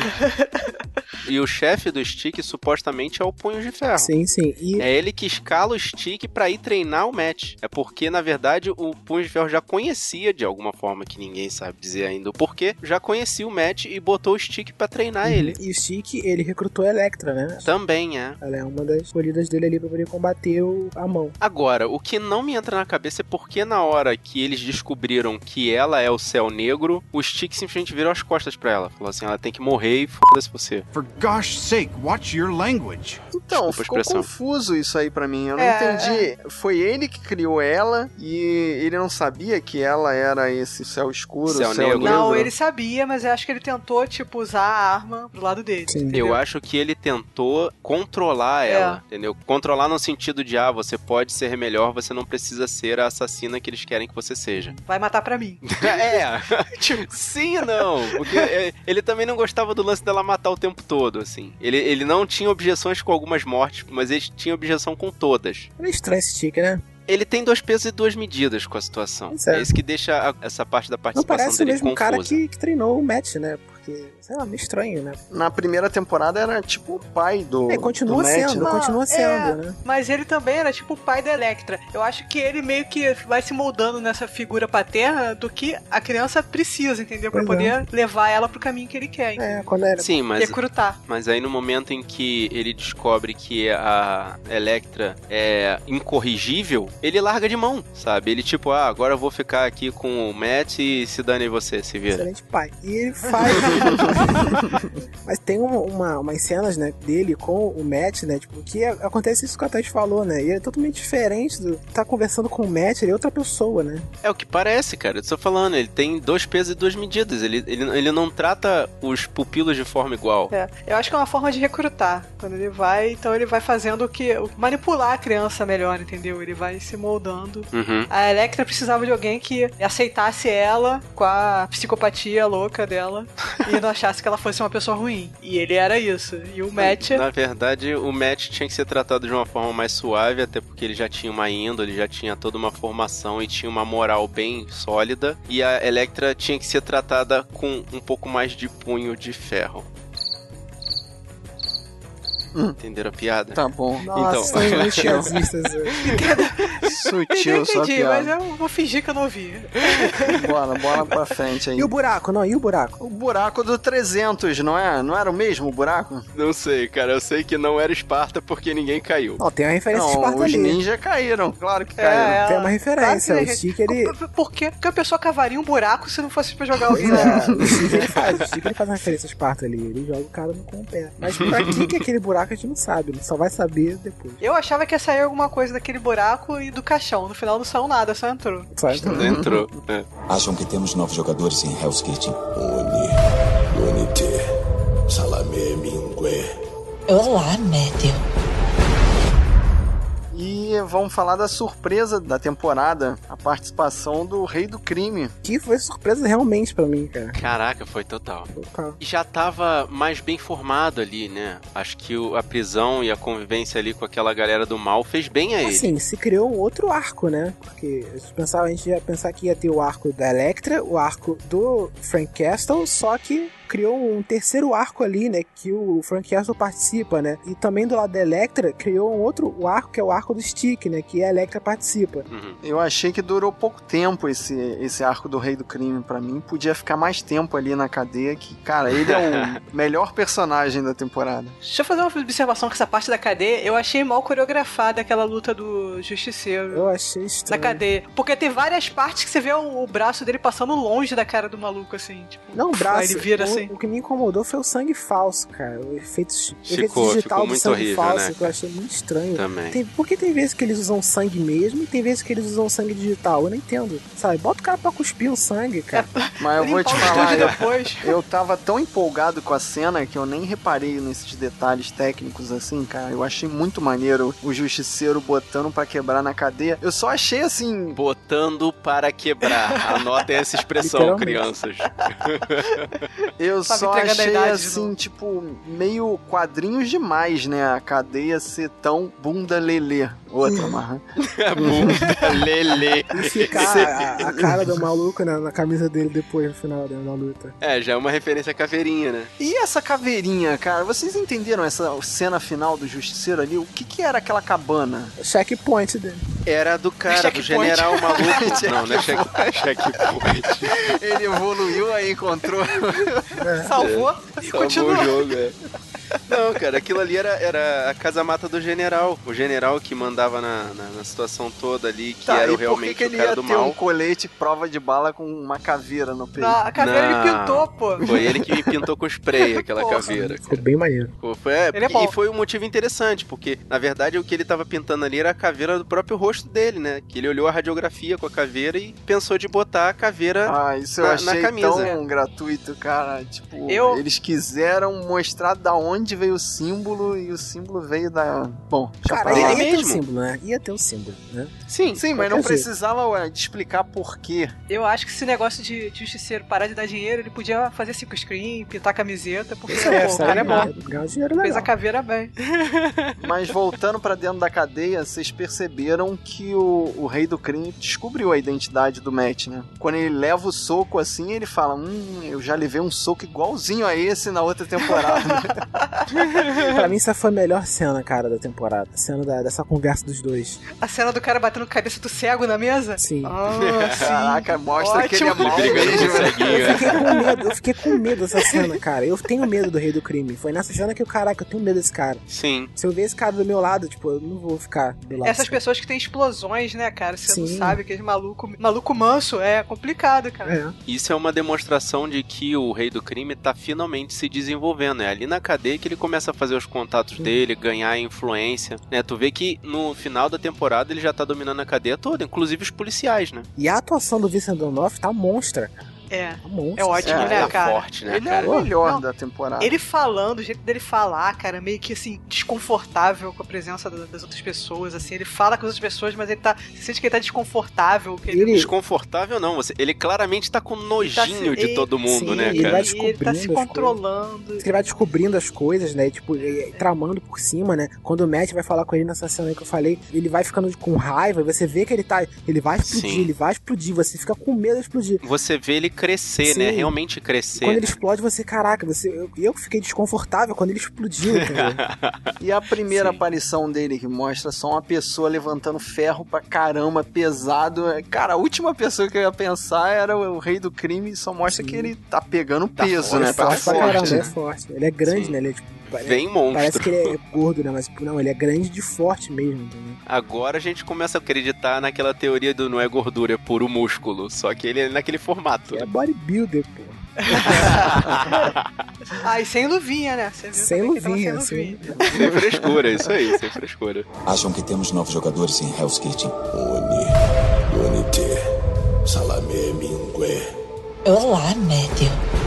E o chefe do stick supostamente é o Punho de Ferro. Sim, sim. E É ele que escala o stick pra ir treinar o match. É porque, na verdade, o Punho de Ferro já conhecia de alguma forma que ninguém sabe dizer ainda o porquê, já conhecia o match e botou o stick pra treinar ele. E o Stick, ele recrutou a Electra, né? Também é. Ela é uma das escolhidas dele ali pra poder combater o, a mão. Agora, o que não me entra na cabeça é porque na hora que eles descobriram que ela é o céu negro, o Stick simplesmente virou as costas pra ela. Falou assim, ela tem que morrer e foda-se você. For gosh sake, watch your language. Então, ficou confuso isso aí pra mim. Eu não É, entendi. Foi ele que criou ela e ele não sabia que ela era esse céu escuro, Céu céu, negro. Não, ele sabia, mas eu acho que ele tentou, tipo, usar a arma do lado dele. Sim. entendeu? Eu acho que ele tentou controlar É. ela, entendeu? Controlar no sentido de, ah, você pode ser melhor, você não precisa ser a assassina que eles querem que você seja. Vai matar pra mim. [laughs] é, [laughs] sim e não, porque é, ele também não gostava do lance dela matar o tempo todo, assim. Ele, ele não tinha objeções com algumas mortes, mas ele tinha objeção com todas. É estranho esse Stick, né? Ele tem dois pesos e duas medidas com a situação. É. É isso que deixa a- essa parte da Não participação parece o mesmo confusa. cara que, que treinou o match, né? Porque, sei lá, meio estranho, né? Na primeira temporada era tipo o pai do. É, continua do Matt, sendo, né? continua é, sendo, né? Mas ele também era tipo o pai da Electra. Eu acho que ele meio que vai se moldando nessa figura paterna do que a criança precisa, entendeu? Pra Pois é. poder levar ela pro caminho que ele quer. É, quando era. Sim, mas Recrutar. Mas aí no momento em que ele descobre que a Electra é incorrigível, ele larga de mão, sabe? Ele tipo, ah, agora eu vou ficar aqui com o Matt e se dane você, se vira. Excelente pai. E ele faz. [laughs] [laughs] Mas tem uma, uma, umas cenas, né, dele com o Matt, né? Tipo, que acontece isso que a Thaís falou, né? E é totalmente diferente do. Tá conversando com o Matt, ele é outra pessoa, né? É o que parece, cara. Eu tô falando, ele tem dois pesos e duas medidas. Ele, ele, ele não trata os pupilos de forma igual. É, eu acho que é uma forma de recrutar. Quando ele vai, então ele vai fazendo o que. manipular a criança melhor, entendeu? Ele vai se moldando. Uhum. A Electra precisava de alguém que aceitasse ela com a psicopatia louca dela [laughs] e não achasse que ela fosse uma pessoa ruim. E ele era isso. E o Matt. Na verdade, o Matt tinha que ser tratado de uma forma mais suave, até porque ele já tinha uma índole, já tinha toda uma formação e tinha uma moral bem sólida. E a Electra tinha que ser tratada com um pouco mais de punho de ferro. Hum. Entenderam a piada? Tá bom. Nossa, Então. [laughs] hoje. Eu Sutil sua entendi, mas piada. eu vou fingir que eu não ouvi. Bora, bora pra frente aí. E o buraco, não, e o buraco? O buraco do 300, não é? Não era o mesmo buraco? Não sei, cara. Eu sei que não era Esparta porque ninguém caiu. Ó, tem uma referência de Não, Esparta os ali. ninjas caíram, claro que É, caíram. Tem uma referência, Claro o que- Stick, ele- Por-? Porque a pessoa cavaria um buraco se não fosse pra jogar o é, o Stick ele faz, o Stick ele faz uma referência a Esparta ali, ele joga o cara no com o pé. Mas pra que que é aquele buraco a gente não sabe, ele só vai saber depois. Eu achava que ia sair alguma coisa daquele buraco e do caixão. No final não saiu nada, só entrou. Só entrou. Entrou. É. Acham que temos novos jogadores em Hell's Kitchen? Uni, Unite, Salame Mingue. Olá, Matthew. Vamos falar da surpresa da temporada, a participação do Rei do Crime. Que foi surpresa realmente pra mim, cara. Caraca, foi total. Total. E já tava mais bem formado ali, né? Acho que o- a prisão e a convivência ali com aquela galera do mal fez bem a ele. Assim, se criou um outro arco, né? Porque pensava, a gente ia pensar que ia ter o arco da Electra, o arco do Frank Castle, só que criou um terceiro arco ali, né? Que o Frank Castle participa, né? E também do lado da Electra, criou um outro arco, que é o arco do Stick, né? Que a Electra participa. Uhum. Eu achei que durou pouco tempo esse, esse arco do Rei do Crime pra mim. Podia ficar mais tempo ali na cadeia, que, cara, ele é o [laughs] melhor personagem da temporada. Deixa eu fazer uma observação com essa parte da cadeia. Eu achei mal coreografada aquela luta do Justiceiro. Eu achei Na estranho. cadeia. Porque tem várias partes que você vê o, o braço dele passando longe da cara do maluco, assim. Tipo, Não, o braço. Aí ele vira o, assim. O que me incomodou foi o sangue falso, cara. O efeito, Ficou- efeito digital ficou do muito sangue horrível, falso, né, que eu achei muito estranho. Também. Tem, porque tem vezes que eles usam sangue mesmo e tem vezes que eles usam sangue digital. Eu não entendo. Sabe? Bota o cara pra cuspir o sangue, cara. [laughs] Mas eu vou te falar, eu, depois. eu tava tão empolgado com a cena que eu nem reparei nesses detalhes técnicos assim, cara. Eu achei muito maneiro o justiceiro botando pra quebrar na cadeia. Eu só achei assim. Botando para quebrar. Anotem essa [laughs] expressão, crianças. Eu [laughs] Tava só achei assim, tipo, meio quadrinhos demais, né? A cadeia ser tão bunda lelê. Outra, [laughs] marra. Bunda lelê. E ficar a, a cara do maluco na, na camisa dele depois no final da, da luta. É, já é uma referência à caveirinha, né? E essa caveirinha, cara? Vocês entenderam essa cena final do Justiceiro ali? O que que era aquela cabana? O checkpoint dele. Era do cara, do general [laughs] maluco. não, não é check, checkpoint. Ele evoluiu aí, encontrou. [laughs] Salvou e Salvou continua. o jogo, é. [laughs] Não, cara, aquilo ali era, era a casa-mata do general. O general que mandava na, na, na situação toda ali, que Tá, era o realmente que ele o cara ia do ter um mal. colete prova de bala com uma caveira no peito? Não, a caveira ele Não. pintou, pô. Foi ele que me pintou com spray [laughs] aquela Porra. caveira. Ficou bem maneiro. Pô, foi, é, Ele é bom. e foi um motivo interessante, porque na verdade o que ele tava pintando ali era a caveira do próprio rosto dele, né? Que ele olhou a radiografia com a caveira e pensou de botar a caveira. Ah, isso eu Na- na achei camisa. tão gratuito, cara. Tipo, Eu- eles quiseram mostrar da onde veio o símbolo e o símbolo veio da. Bom, deixa Cara, ia, ter um mesmo. símbolo, né? Ia ter um símbolo, né? Sim, Sim, mas não jeito. precisava ué, de explicar por quê. Eu acho que esse negócio de de justiceiro parar de dar dinheiro, ele podia fazer cinco screen, pintar a camiseta, porque Isso é, pô, o cara é bom. Ganhar dinheiro Fez a caveira bem. [laughs] Mas voltando pra dentro da cadeia, vocês perceberam que o, o rei do crime descobriu a identidade do Matt, né? Quando ele leva o soco assim, ele fala: Hum, eu já levei um soco igualzinho a esse na outra temporada. [laughs] pra mim, essa foi a melhor cena, cara, da temporada. A cena da- dessa conversa dos dois. A cena do cara batendo cabeça do cego na mesa? Sim. Ah, sim. [laughs] Caraca, mostra que ele é Ótimo. mal Ele brigando com mesmo. o ceguinho, Eu né? fiquei com medo, eu fiquei com medo dessa cena, cara. Eu tenho medo do rei do crime. Foi nessa cena que eu, caraca, eu tenho medo desse cara. Sim. Se eu ver esse cara do meu lado, tipo, eu não vou ficar do lado. Essas pessoas que têm explosões, né, cara? Você não Sim. sabe, aquele maluco, maluco manso, é complicado, cara. cara. Isso é uma demonstração de que o rei do crime tá finalmente se desenvolvendo. É ali na cadeia que ele começa a fazer os contatos dele, ganhar influência. Né? Tu vê que no final da temporada ele já tá dominando a cadeia toda, inclusive os policiais, né? E a atuação do Vincent D'Onofrio tá monstra. É. Tá monstra. É ótimo, É, né, tá cara? forte, né, Ele é cara? o melhor Não. da temporada. Ele falando, o jeito dele falar, cara, meio que assim, desconfortável com a presença da- das outras pessoas, assim. Ele fala com as outras pessoas, mas ele tá. Você sente que ele tá desconfortável. Que ele, Ele- Desconfortável não, você, ele claramente tá com nojinho se- de todo mundo, sim, né, ele cara? vai ele tá se controlando. Ele vai descobrindo as coisas, né? Tipo, e- e tramando por cima, né? Quando o Matt vai falar com ele nessa cena aí que eu falei, ele vai ficando com raiva, e você vê que ele tá. Ele vai explodir, Sim. ele vai explodir, você fica com medo de explodir. Você vê ele crescer, né? Sim. Realmente crescer. Quando ele explode, você, caraca, você. Eu, eu fiquei desconfortável quando ele explodiu? [laughs] E a primeira Sim. aparição dele, que mostra só uma pessoa levantando ferro pra caramba, pesado. Cara, a última pessoa que eu ia pensar era o, o rei do crime, e só mostra Sim. que ele tá pegando Tá peso, forte, né? tá Tá forte pra forte. caramba, né? é forte. Ele é grande, Sim. né? Ele é tipo. Vem monstro. Parece que ele é gordo, né? Mas não, ele é grande de forte mesmo, entendeu? Agora a gente começa a acreditar naquela teoria do não é gordura, é puro músculo. Só que ele é naquele formato. É bodybuilder, pô. [laughs] Ah, e sem luvinha, né? Você viu Sem luvinha, sem sem. luvinha. sem frescura, isso aí, sem frescura. Acham que temos novos jogadores em Hell's Kitchen? Uni, Unite, Salame Mingue. Olá, Matthew.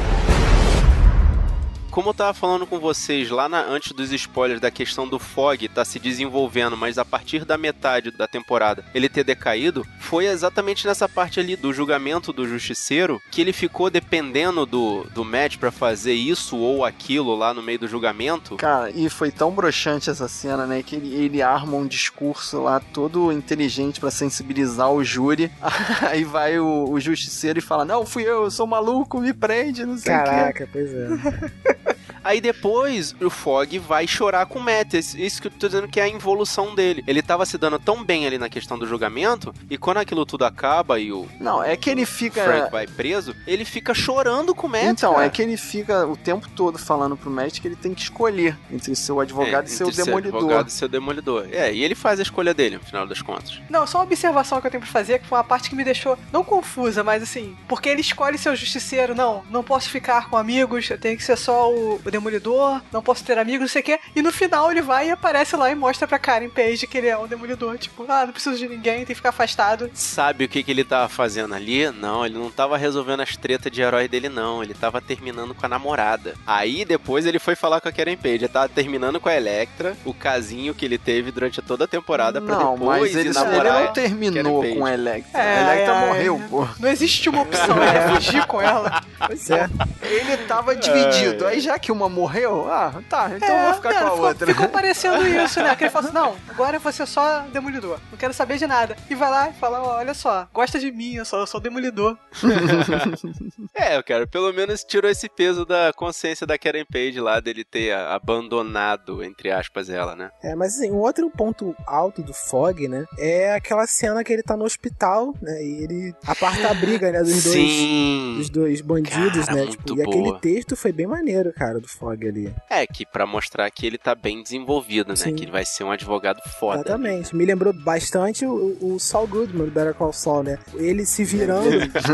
Como eu tava falando com vocês lá na, antes dos spoilers da questão do Fog tá se desenvolvendo, mas a partir da metade da temporada ele ter decaído, foi exatamente nessa parte ali do julgamento do justiceiro que ele ficou dependendo do, do Matt para fazer isso ou aquilo lá no meio do julgamento. Cara, e foi tão broxante essa cena, né? Que ele, ele arma um discurso lá todo inteligente para sensibilizar o júri. [laughs] Aí vai o, o, justiceiro e fala: Não, fui eu, eu sou maluco, me prende, não sei o quê. Caraca, pois é. [laughs] Aí depois o Fog vai chorar com o Matt. Isso que eu tô dizendo que é a involução dele. Ele tava se dando tão bem ali na questão do julgamento, e quando aquilo tudo acaba e o. Não, é que ele fica. Frank vai preso, ele fica chorando com o Matt. Então, cara. é que ele fica o tempo todo falando pro Matt que ele tem que escolher entre ser o advogado é, e ser o demolidor. Advogado e ser o demolidor. É, e ele faz a escolha dele, no final das contas. Não, só uma observação que eu tenho pra fazer, que foi uma parte que me deixou não confusa, mas assim, porque ele escolhe ser o justiceiro, não, não posso ficar com amigos, eu tenho que ser só o, o demolidor, não posso ter amigos, não sei o quê. E no final ele vai e aparece lá e mostra pra Karen Page que ele é um demolidor. Tipo, ah, não preciso de ninguém, tem que ficar afastado. Sabe o que, que ele tava fazendo ali? Não, ele não tava resolvendo as tretas de herói dele, não. Ele tava terminando com a namorada. Aí depois ele foi falar com a Karen Page. Ele tava terminando com a Electra, o casinho que ele teve durante toda a temporada pra não, depois mas ele, namorar. Ele não terminou com a Electra. É, a Electra é, morreu, é. pô. Não existe uma opção, [laughs] é fugir com ela. Pois é. Ele tava dividido. É. Aí já que uma morreu, ah, tá, então é, eu vou ficar com a ficou, outra. Ficou parecendo [laughs] isso, né? Que ele falou assim: não, agora você é só demolidor. Não quero saber de nada. E vai lá e fala: olha só, gosta de mim, eu sou, eu sou demolidor. [laughs] é, eu quero, pelo menos tirou esse peso da consciência da Karen Page lá dele ter abandonado, entre aspas, ela, né? É, mas assim, um outro ponto alto do Fog, né? É aquela cena que ele tá no hospital, né? E ele aparta a briga, né? Dos dois, dos dois bandidos, cara, né? Tipo, e aquele texto foi bem maneiro, cara, do Fog ali. É, que para mostrar que ele tá bem desenvolvido, né? Sim. Que ele vai ser um advogado foda. Exatamente. Me lembrou bastante o, o Saul Goodman do Better Call Saul, né? Ele se virando,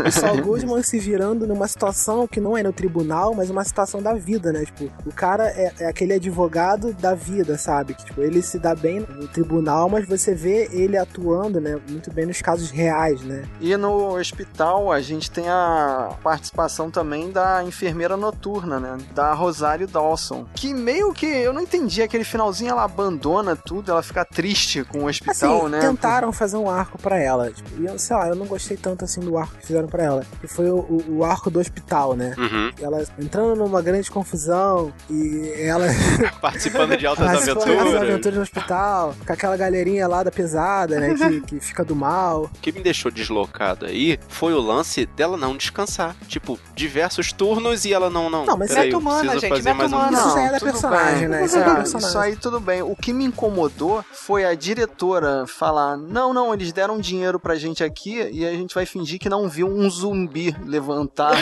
o Saul Goodman se virando numa situação que não é no tribunal, mas uma situação da vida, né? Tipo, o cara é, é aquele advogado da vida, sabe? Que, tipo, ele se dá bem no tribunal, mas você vê ele atuando, né? Muito bem nos casos reais, né? E no hospital a gente tem a participação também da enfermeira noturna, né? Da Rosário Dawson, que meio que eu não entendi aquele finalzinho, ela abandona tudo, ela fica triste com o hospital, assim, né? Tentaram fazer um arco para ela. Tipo, eu, sei lá, eu não gostei tanto assim do arco que fizeram para ela. Que foi o, o, o, arco do hospital, né? Uhum. Ela entrando numa grande confusão e ela. [laughs] Participando de altas aventuras. Altas aventuras no hospital, com aquela galerinha lá da pesada, né? Que, que fica do mal. O que me deixou deslocado aí foi o lance dela não descansar. Tipo, diversos turnos e ela não. Não, não mas é humana, gente. Fazer mais. Um... Isso já é da personagem, né? Isso, é isso aí tudo bem. O que me incomodou foi a diretora falar: não, não, eles deram dinheiro pra gente aqui e a gente vai fingir que não viu um zumbi levantar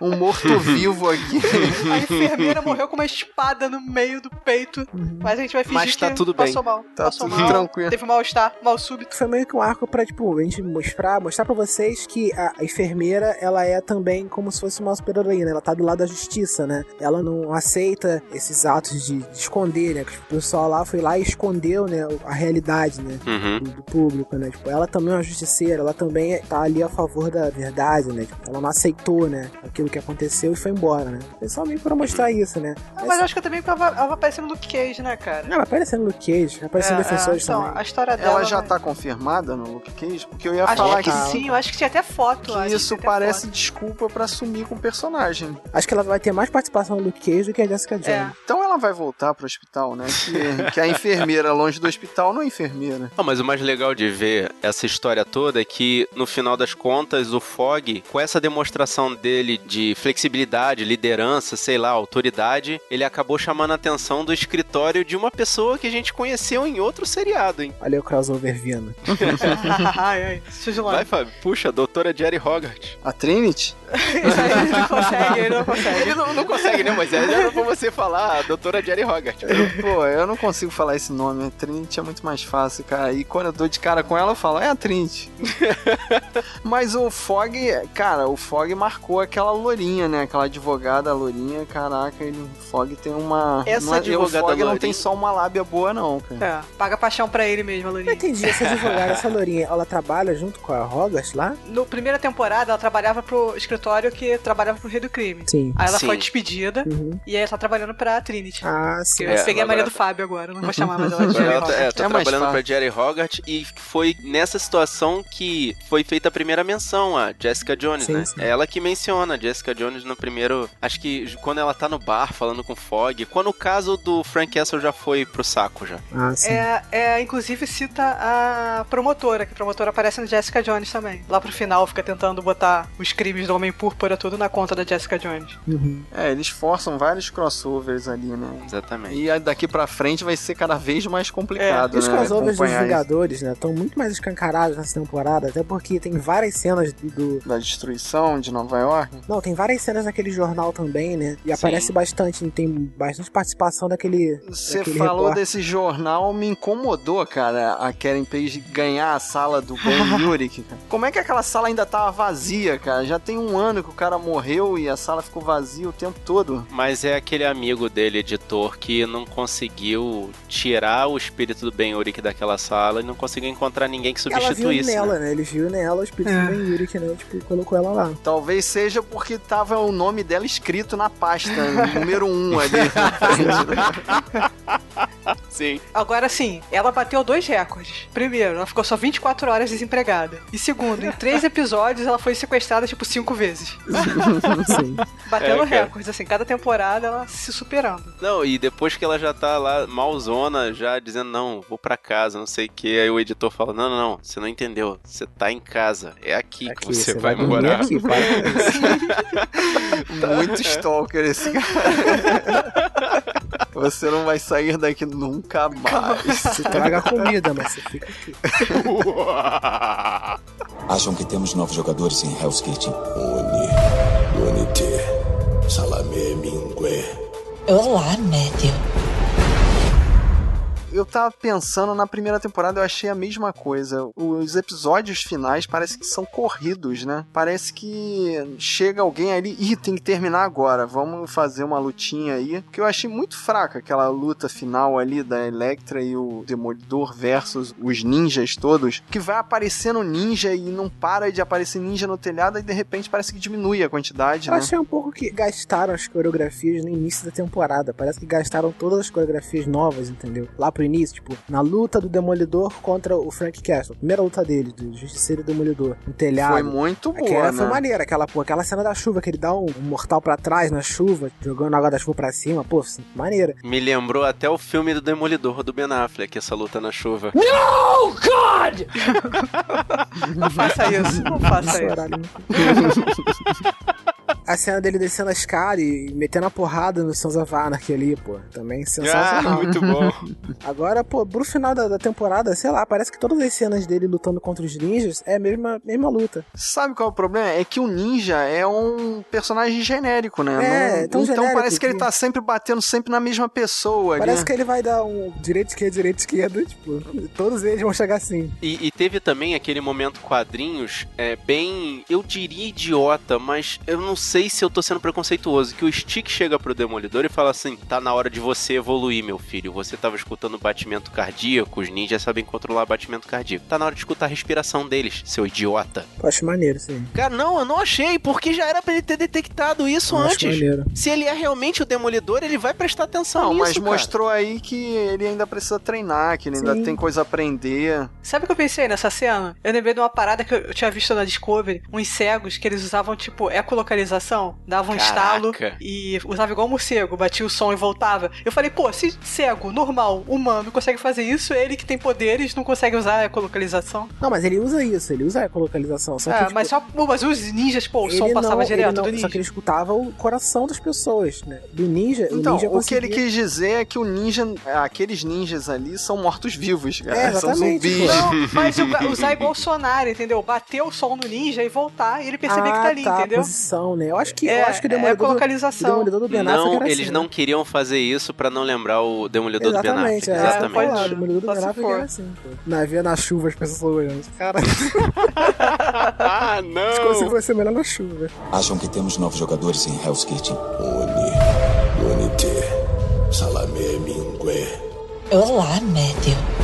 um, um morto-vivo [laughs] aqui. [laughs] A enfermeira morreu com uma espada no meio do peito, uhum. mas a gente vai fingir mas tá que tudo passou bem. mal. Tá passou tudo mal, tranquilo. Teve mal-estar, mal súbito. Foi meio que um arco pra, tipo, a gente mostrar, mostrar pra vocês que a, a enfermeira, ela é também como se fosse uma super-heroína. Ela tá do lado da justiça, né? Ela não aceita esses atos de, de esconder, né? Que o pessoal lá foi lá e escondeu, né? A realidade, né? Uhum. Do, do, público, né? Tipo, ela também é uma justiceira, ela também tá ali a favor da verdade, né? Tipo, ela não aceitou, né? Aquilo que aconteceu e foi embora, né? Foi só meio pra mostrar isso, né? Mas, mas acho que também ela, ela vai aparecer no Luke Cage, né, cara? Ela vai aparecer no Luke Cage, vai aparecer é, no Defensores é, então, também. A história dela. Ela já vai... tá confirmada no Luke Cage? Porque eu ia acho falar que. sim, eu acho que tinha até foto. Que isso que parece foto. desculpa pra sumir com o personagem. Acho que ela vai ter mais participação no Luke Cage do que a Jessica Jones. É. Então ela vai voltar pro hospital, né? Que, que a enfermeira longe do hospital não é enfermeira. Não, mas o mais legal de ver essa história toda é que, no final das contas, o Fog, com essa demonstração dele de flexibilidade, liderança, sei lá, autoridade, ele acabou chamando a atenção do escritório de uma pessoa que a gente conheceu em outro seriado, hein? Olha o crossover vindo. [laughs] ai, ai, Vai, Fábio. Puxa, a doutora Jerry Hogarth. A Trinity? [laughs] Ele não consegue, ele não consegue. Ele não, não consegue, né? Mas é pra você falar, a doutora Jerry Hogarth. Pô, eu não consigo falar esse nome. A Trinity é muito mais fácil, cara. E quando eu dou de cara com ela, eu falo, é a Trinity. [laughs] Mas o Fog, cara, o Fog marcou aquela lourinha, né? Aquela advogada lourinha. Caraca, ele, o Fog tem uma. Essa não é- advogada o Fog não tem só uma lábia boa, não, cara. É, paga paixão pra ele mesmo, a Eu Lourinha. entendi, essa advogada, essa lourinha, ela trabalha junto com a Hogarth lá? No primeira temporada, ela trabalhava pro escritório que trabalhava pro Rei do Crime. Sim. Aí ela Sim. foi despedida Uhum. e aí ela tá trabalhando pra Trinity. Ah, sim. eu É, peguei a Maria agora- do Fábio agora, não vou [laughs] chamar mais ela de Jerry Ela tá, Hogarth. é, tá É trabalhando pra Jerry Hogarth e foi nessa situação que foi feita a primeira menção, a Jessica Jones, Sim, né? sim. É ela que menciona a Jessica Jones no primeiro. Acho que quando ela tá no bar falando com o Fog. Quando o caso do Frank Castle já foi pro saco já. Ah, sim. É, é, inclusive cita a promotora, que a promotora aparece no Jessica Jones também. Lá pro final fica tentando botar os crimes do Homem Púrpura tudo na conta da Jessica Jones. Uhum. É, eles forçam vários crossovers ali, né? Exatamente. E daqui pra frente vai ser cada vez mais complicado, E os né? crossovers dos. Vingadores, né? Estão muito mais escancarados nessa temporada, até porque tem várias cenas do-. Da destruição de Nova York. Não, tem várias cenas naquele jornal também, né? E aparece bastante, tem bastante participação daquele. Você daquele falou repórter. desse jornal, me incomodou, cara, a Karen Page ganhar a sala do Ben [laughs] Yurik. cara. Como é que aquela sala ainda tava vazia, cara? Já tem um ano que o cara morreu e a sala ficou vazia o tempo todo. Mas é aquele amigo dele, editor, que não conseguiu tirar o espírito do Ben Urich daquela sala e não conseguiu encontrar ninguém que Ela viu substituísse. nela, né? né? Eles viram nela o espírito É. do Ben Yurik, né? Tipo, colocou ela lá. Talvez seja porque tava o nome dela escrito na pasta, número um ali. [laughs] Sim. Agora sim, ela bateu dois recordes. Primeiro, ela ficou só 24 horas desempregada. E segundo, em três episódios ela foi sequestrada tipo cinco vezes. [laughs] Sim. Batendo É, recordes, assim, cada temporada ela se superando. Não, e depois que ela já tá lá malzona, já dizendo, não, vou pra casa, não sei o que, aí o editor fala, não, não, não, você não entendeu, você tá em casa, é aqui, que você, vai, dormir morar. Aqui, para [laughs] isso. Muito stalker esse cara. [laughs] Você não vai sair daqui nunca mais. Você traga comida, mas você fica aqui. [laughs] Acham que temos novos jogadores em Hell's Kitchen? Uni, Unity. Olá, Matthew. Eu tava pensando na primeira temporada, eu achei a mesma coisa. Os episódios finais parece que são corridos, né? Parece que chega alguém ali, ih, tem que terminar agora, vamos fazer uma lutinha aí. Que eu achei muito fraca aquela luta final ali da Electra e o Demolidor versus os ninjas todos, que vai aparecendo ninja e não para de aparecer ninja no telhado e de repente parece que diminui a quantidade, Eu né? achei um pouco que gastaram as coreografias no início da temporada. Parece que gastaram todas as coreografias novas, entendeu? Lá pro início, tipo, na luta do Demolidor contra o Frank Castle. Primeira luta dele, do Justiceiro e Demolidor. No telhado. Foi muito boa, Aquela né? foi maneira, aquela, pô, aquela cena da chuva, que ele dá um, um mortal pra trás na chuva, jogando a água da chuva pra cima, pô, assim, maneira. Me lembrou até o filme do Demolidor do Ben Affleck, essa luta na chuva. No, God! [laughs] Não faça isso, não faça Isso? [laughs] A cena dele descendo a escada e metendo a porrada no Sons of Anarchy ali, pô. Também Ah, sensacional. muito bom. [laughs] Agora, pô, pro final da, da temporada, sei lá, parece que todas as cenas dele lutando contra os ninjas é a mesma, mesma luta. Sabe qual é o problema? É que o ninja é um personagem genérico, né? É, Não- tão então genérico parece que ele que- tá sempre batendo sempre na mesma pessoa. ali. Parece que ele vai dar um direito, esquerda, direito, esquerda, tipo, todos eles vão chegar assim. E, e teve também aquele momento quadrinhos, é, bem, eu diria idiota, mas eu não sei se eu tô sendo preconceituoso, que o Stick chega pro Demolidor e fala assim, tá na hora de você evoluir, meu filho. Você tava escutando batimento cardíaco, os ninjas sabem controlar batimento cardíaco. Tá na hora de escutar a respiração deles, seu idiota. Eu acho maneiro isso aí. Cara, não, eu não achei, porque já era pra ele ter detectado isso Eu acho antes. maneiro. Se ele é realmente o Demolidor, ele vai prestar atenção Não, nisso, mas cara. mostrou aí que ele ainda precisa treinar, que ele ainda Sim. tem coisa a aprender. Sabe o que eu pensei nessa cena? Eu lembrei de uma parada que eu tinha visto na Discovery, uns cegos que eles usavam tipo ecolocalização, davam um Caraca. estalo e usava igual morcego, batia o som e voltava. Eu falei, pô, se cego, normal, humano, consegue fazer isso, ele que tem poderes não consegue usar a ecolocalização. Não, mas ele usa isso, ele usa a ecolocalização. Só que, É, tipo, mas só mas os ninjas, pô, o som passava não, direto não, do ninja. Só que ele escutava o coração das pessoas, né? Do ninja, Então, o ninja o que ele conseguia- quis dizer é que o ninja, aqueles ninjas ali são mortos-vivos. É, são zumbis. Não, mas o- usar igual sonar, entendeu? Bater o som no ninja e voltar e ele perceber ah, que tá ali, tá, entendeu? a posição, né? Eu acho que, É, eu acho que o é Demolidor, com do- localização. Demolidor do Ben Affleck Não, era eles assim, não né? queriam fazer isso pra não lembrar o Demolidor do Ben Exatamente, Affleck. é, Exatamente. Falar, o Demolidor do Só Ben Affleck era assim. Navia na chuva, as pessoas olhando. Cara, [laughs] ah, esse não! consigo vai ser melhor na chuva. Acham que temos novos jogadores em Hell's Kitchen? Uni, Unite, Salamé Mingue. Olá, Matthew.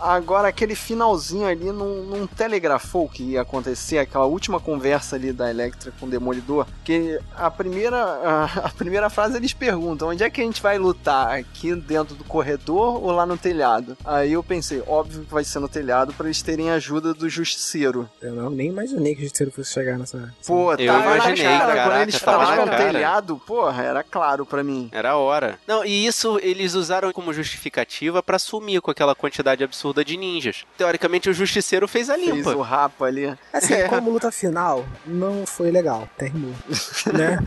Agora, aquele finalzinho ali não, não telegrafou o que ia acontecer, aquela última conversa ali da Electra com o Demolidor, que a primeira, a, a primeira frase eles perguntam, onde é que a gente vai lutar? Aqui dentro do corredor ou lá no telhado? Aí eu pensei, óbvio que vai ser no telhado para eles terem ajuda do Justiceiro. Eu não, nem imaginei que o Justiceiro fosse chegar nessa... Pô, Eu tava na imaginei, cara, quando caraca, eles tava na falaram cara. telhado, porra, era claro pra mim. Era a hora. Não, e isso eles usaram como justificativa pra sumir com aquela quantidade absurda de ninjas. Teoricamente, o justiceiro fez a Fez limpa. o rapa ali. Assim, É. como luta final, não foi legal. Terminou. né?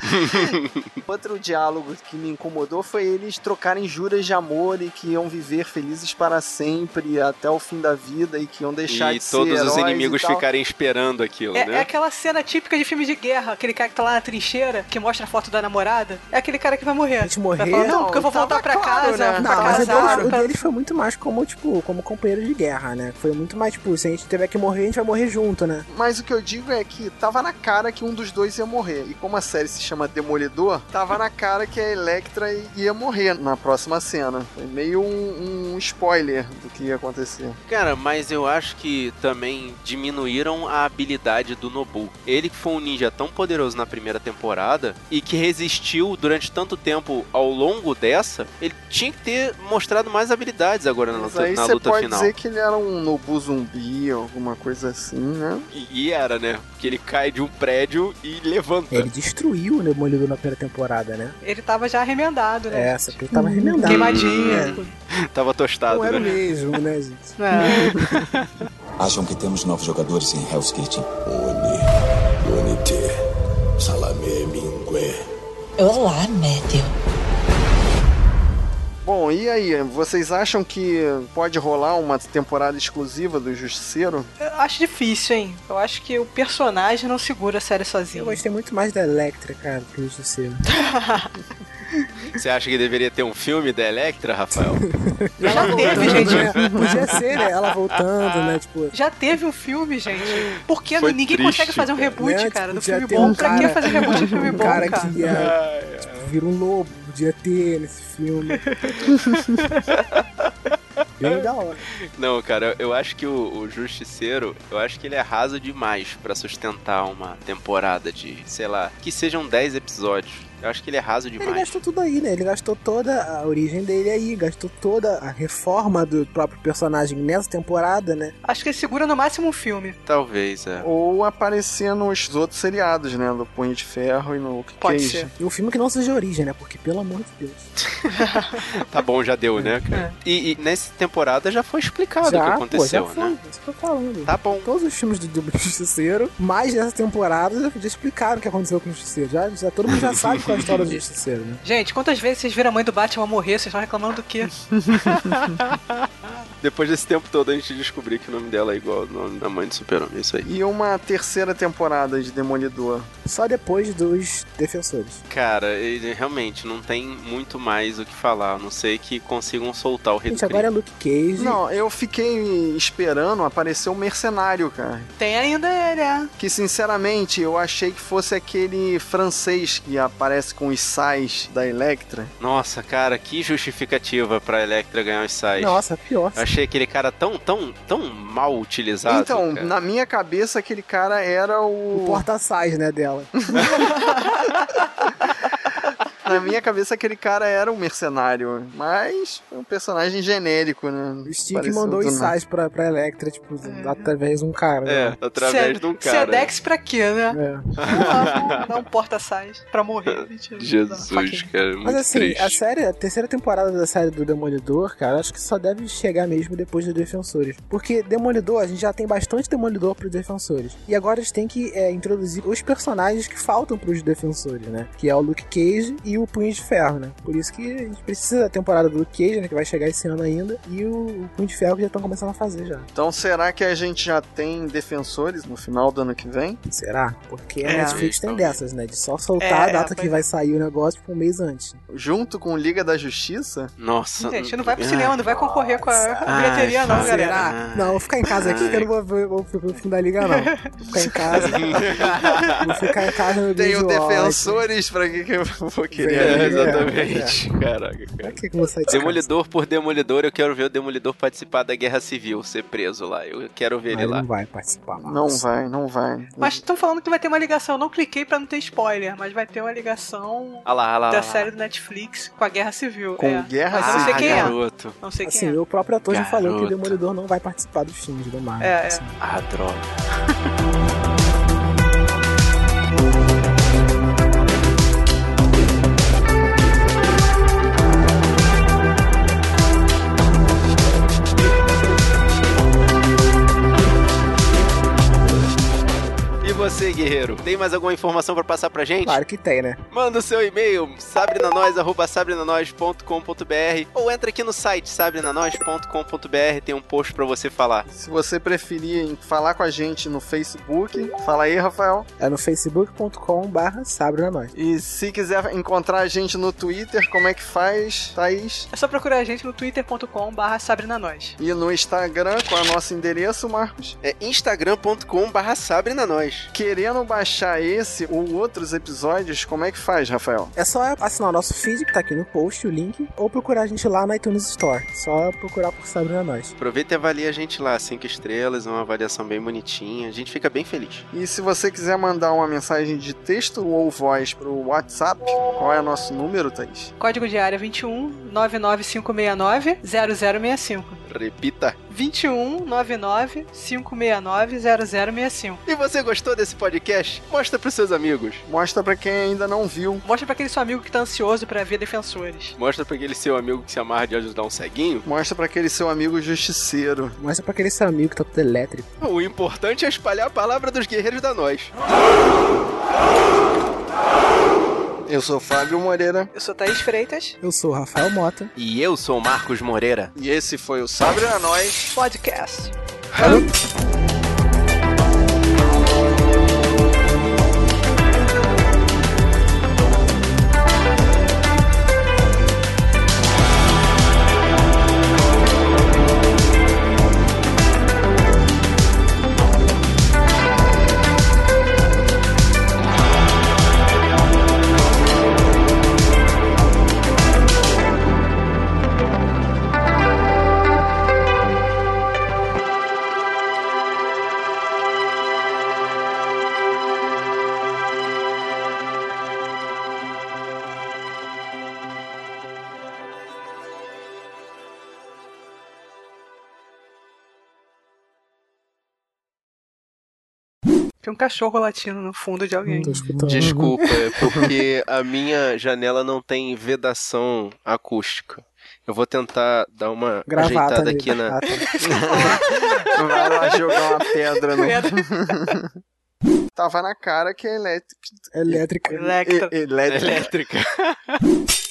[laughs] Outro diálogo que me incomodou foi eles trocarem juras de amor e que iam viver felizes para sempre até o fim da vida e que iam deixar E de ser todos os inimigos e ficarem esperando aquilo, É, né? é aquela cena típica de filme de guerra, aquele cara que tá lá na trincheira, que mostra a foto da namorada. É aquele cara que vai morrer. A gente morrer- Vai falar, não, Não, porque eu vou voltar pra claro, casa, né? pra Não, mas o casar. deles, o deles foi muito mais como, tipo, como companheiro de guerra, né? Foi muito mais, tipo, se a gente tiver que morrer, a gente vai morrer junto, né? Mas o que eu digo é que tava na cara que um dos dois ia morrer. E como a série se chama Demolidor, tava na cara que a Electra ia morrer na próxima cena. Foi meio um, um spoiler do que ia acontecer. Cara, mas eu acho que também diminuíram a habilidade do Nobu. Ele que foi um ninja tão poderoso na primeira temporada e que resistiu durante tanto tempo ao longo dessa, ele tinha que ter mostrado mais habilidades agora na Mas luta, na luta final. Dizer que ele era um Nobu zumbi, alguma coisa assim, né? E, e era, né? Porque ele cai de um prédio e levanta. Ele destruiu o Demolidor na primeira temporada, né? Ele tava já remendado, né? É, só que ele tava remendado. Queimadinho. É. [laughs] Tava tostado, Não era o né? mesmo, né, gente? É. [laughs] Acham que temos novos jogadores em Hell's Kitchen? Uni, Unite, Salamé Mingue. Olá, Matthew. Bom, e aí? Vocês acham que pode rolar uma temporada exclusiva do Justiceiro? Eu acho difícil, hein? Eu acho que o personagem não segura a série sozinho. Eu gostei muito mais da Electra, cara, que o Justiceiro. [laughs] Você acha que deveria ter um filme da Electra, Rafael? [laughs] Já teve, gente. né? Podia ser, né? Ela voltando, né? Tipo, Já teve um filme, gente. Por que Foi ninguém triste, consegue fazer um cara. reboot, né? cara, do filme bom? um pra cara- que fazer reboot de filme um bom, cara cara? que ia, tipo, vira um lobo, podia ter nesse filme. [laughs] Bem da hora. Não, cara, eu acho que o, o Justiceiro, eu acho que ele é raso demais pra sustentar uma temporada de, sei lá, que sejam 10 episódios. Eu acho que ele é raso Ele demais. gastou tudo aí, né? Ele gastou toda a origem dele aí, gastou toda a reforma do próprio personagem nessa temporada, né? Acho que ele segura no máximo um filme. Talvez, é. Ou aparecer nos outros seriados, né? Do Punho de Ferro e no Luke Pode Cage. ser. E um filme que não seja origem, né? Porque, pelo amor de Deus. [laughs] Tá bom, já deu, né, cara? E, e nessa temporada já foi explicado o que já, pô, aconteceu, já foi. né? Isso que eu tô falando. Tá bom. Todos os filmes do, do [laughs] Justiceiro, mais dessa temporada, já, já explicaram o que aconteceu com o Justiceiro. Já, já, todo mundo já sabe [laughs] é a história do Justiceiro, né? Gente, quantas vezes vocês viram a mãe do Batman morrer? Vocês estão reclamando do quê? [laughs] Depois desse tempo todo a gente descobriu que o nome dela é igual ao nome da mãe do super-homem, é isso aí. E uma terceira temporada de Demolidor. Só depois dos Defensores. Cara, ele realmente não tem muito mais o que falar, a não sei que consigam soltar o rei do Gente, agora é. Luke Cage. Não, eu fiquei esperando aparecer o Mercenário, cara. Tem ainda ele, é. Que sinceramente eu achei que fosse aquele francês que aparece com os sais da Electra. Nossa, cara, que justificativa pra Electra ganhar os sais. Nossa, pior. Eu achei aquele cara tão, tão, tão mal utilizado. então, cara. na minha cabeça, aquele cara era o. O porta-sais, né, dela. [laughs] Na minha cabeça, aquele cara era um mercenário. Mas foi um personagem genérico, né? O Stick Pareceu mandou sais pra, pra Electra, tipo, através de um cara. É, né? através de um cara. Sedex pra quê, né? É. Não, não porta-sais pra morrer. gente. [laughs] Jesus, cara, muito Mas assim, triste. a série, a terceira temporada da série do Demolidor, cara, acho que só deve chegar mesmo depois dos Defensores. Porque Demolidor, a gente já tem bastante Demolidor pros Defensores. E agora eles têm que é, introduzir os personagens que faltam pros Defensores, né? Que é o Luke Cage e o Punho de Ferro, né? Por isso que a gente precisa da temporada do Luke Cage, né? Que vai chegar esse ano ainda. E o, o Punho de Ferro que já estão começando a fazer já. Então será que a gente já tem defensores no final do ano que vem? Será? Porque a É, Netflix tem talvez. dessas, né? De só soltar É, a data que mas- vai sair o negócio tipo um mês antes. Junto com Liga da Justiça? Nossa. Gente, não vai pro Ah, cinema, não vai concorrer com a bilheteria, não, Ai, galera. será? Não, eu vou ficar em casa aqui que eu não vou ver vou, fim da liga, não. Vou ficar em casa. [laughs] vou ficar em casa no Tenho defensores pra que, que eu vou querer? É, [laughs] É, exatamente. Caraca, Pra cara. que casa? Demolidor por Demolidor, eu quero ver o Demolidor participar da Guerra Civil, ser preso lá. Eu quero ver Ah, ele ele lá. não vai participar mais. Não vai, não vai. Mas estão falando que vai ter uma ligação. Eu não cliquei pra não ter spoiler, mas vai ter uma ligação Ah lá, ah lá, ah da lá. série do Netflix com a Guerra Civil. Com é. Guerra Mas eu não sei Ah, quem é. garoto. Não sei quem Assim, é. o próprio ator já falou que o Garoto. Demolidor não vai participar dos filmes do Marvel. É, é. assim. Ah, droga. [laughs] você, guerreiro, tem mais alguma informação pra passar pra gente? Claro que tem, né? Manda o seu e-mail, sabrinanois.sabrinanois.com.br ou entra aqui no site sabrinanois.com.br, tem um post pra você falar. Se você preferir falar com a gente no Facebook, fala aí, Rafael. É no facebook.com barra. E se quiser encontrar a gente no Twitter, como é que faz, Thaís? É só procurar a gente no twitter.com barra sabrinanois. E no Instagram, qual é o nosso endereço, Marcos? É instagram.com barra sabrinanois. Querendo baixar esse ou outros episódios, como é que faz, Rafael? É só assinar o nosso feed, que tá aqui no post, o link, ou procurar a gente lá na iTunes Store. Só procurar por Sabrina Nós. Aproveita e avalia a gente lá, cinco estrelas, uma avaliação bem bonitinha, a gente fica bem feliz. E se você quiser mandar uma mensagem de texto ou voz pro WhatsApp, qual é o nosso número, Thaís? Código de área 21 99569 0065. Repita. 21 99 569 0065. E você gostou desse podcast? Mostra pros seus amigos. Mostra pra quem ainda não viu. Mostra pra aquele seu amigo que tá ansioso pra ver Defensores. Mostra pra aquele seu amigo que se amarra de ajudar um ceguinho. Mostra pra aquele seu amigo justiceiro. Mostra pra aquele seu amigo que tá tudo elétrico. O importante é espalhar a palavra dos guerreiros da nós. Eu sou Fábio Moreira Eu sou Thaís Freitas. Eu sou o Rafael Mota. E eu sou o Marcos Moreira. e esse foi o Sabre a Nós. Podcast. Tem um cachorro latindo no fundo de alguém. Desculpa, é porque a minha janela não tem vedação acústica. Eu vou tentar dar uma Gravata ajeitada aqui na. [laughs] Vai lá jogar uma pedra no. [laughs] Tava na cara que é. Elétrica. Electra. E- elétrico. Elétrica. [laughs]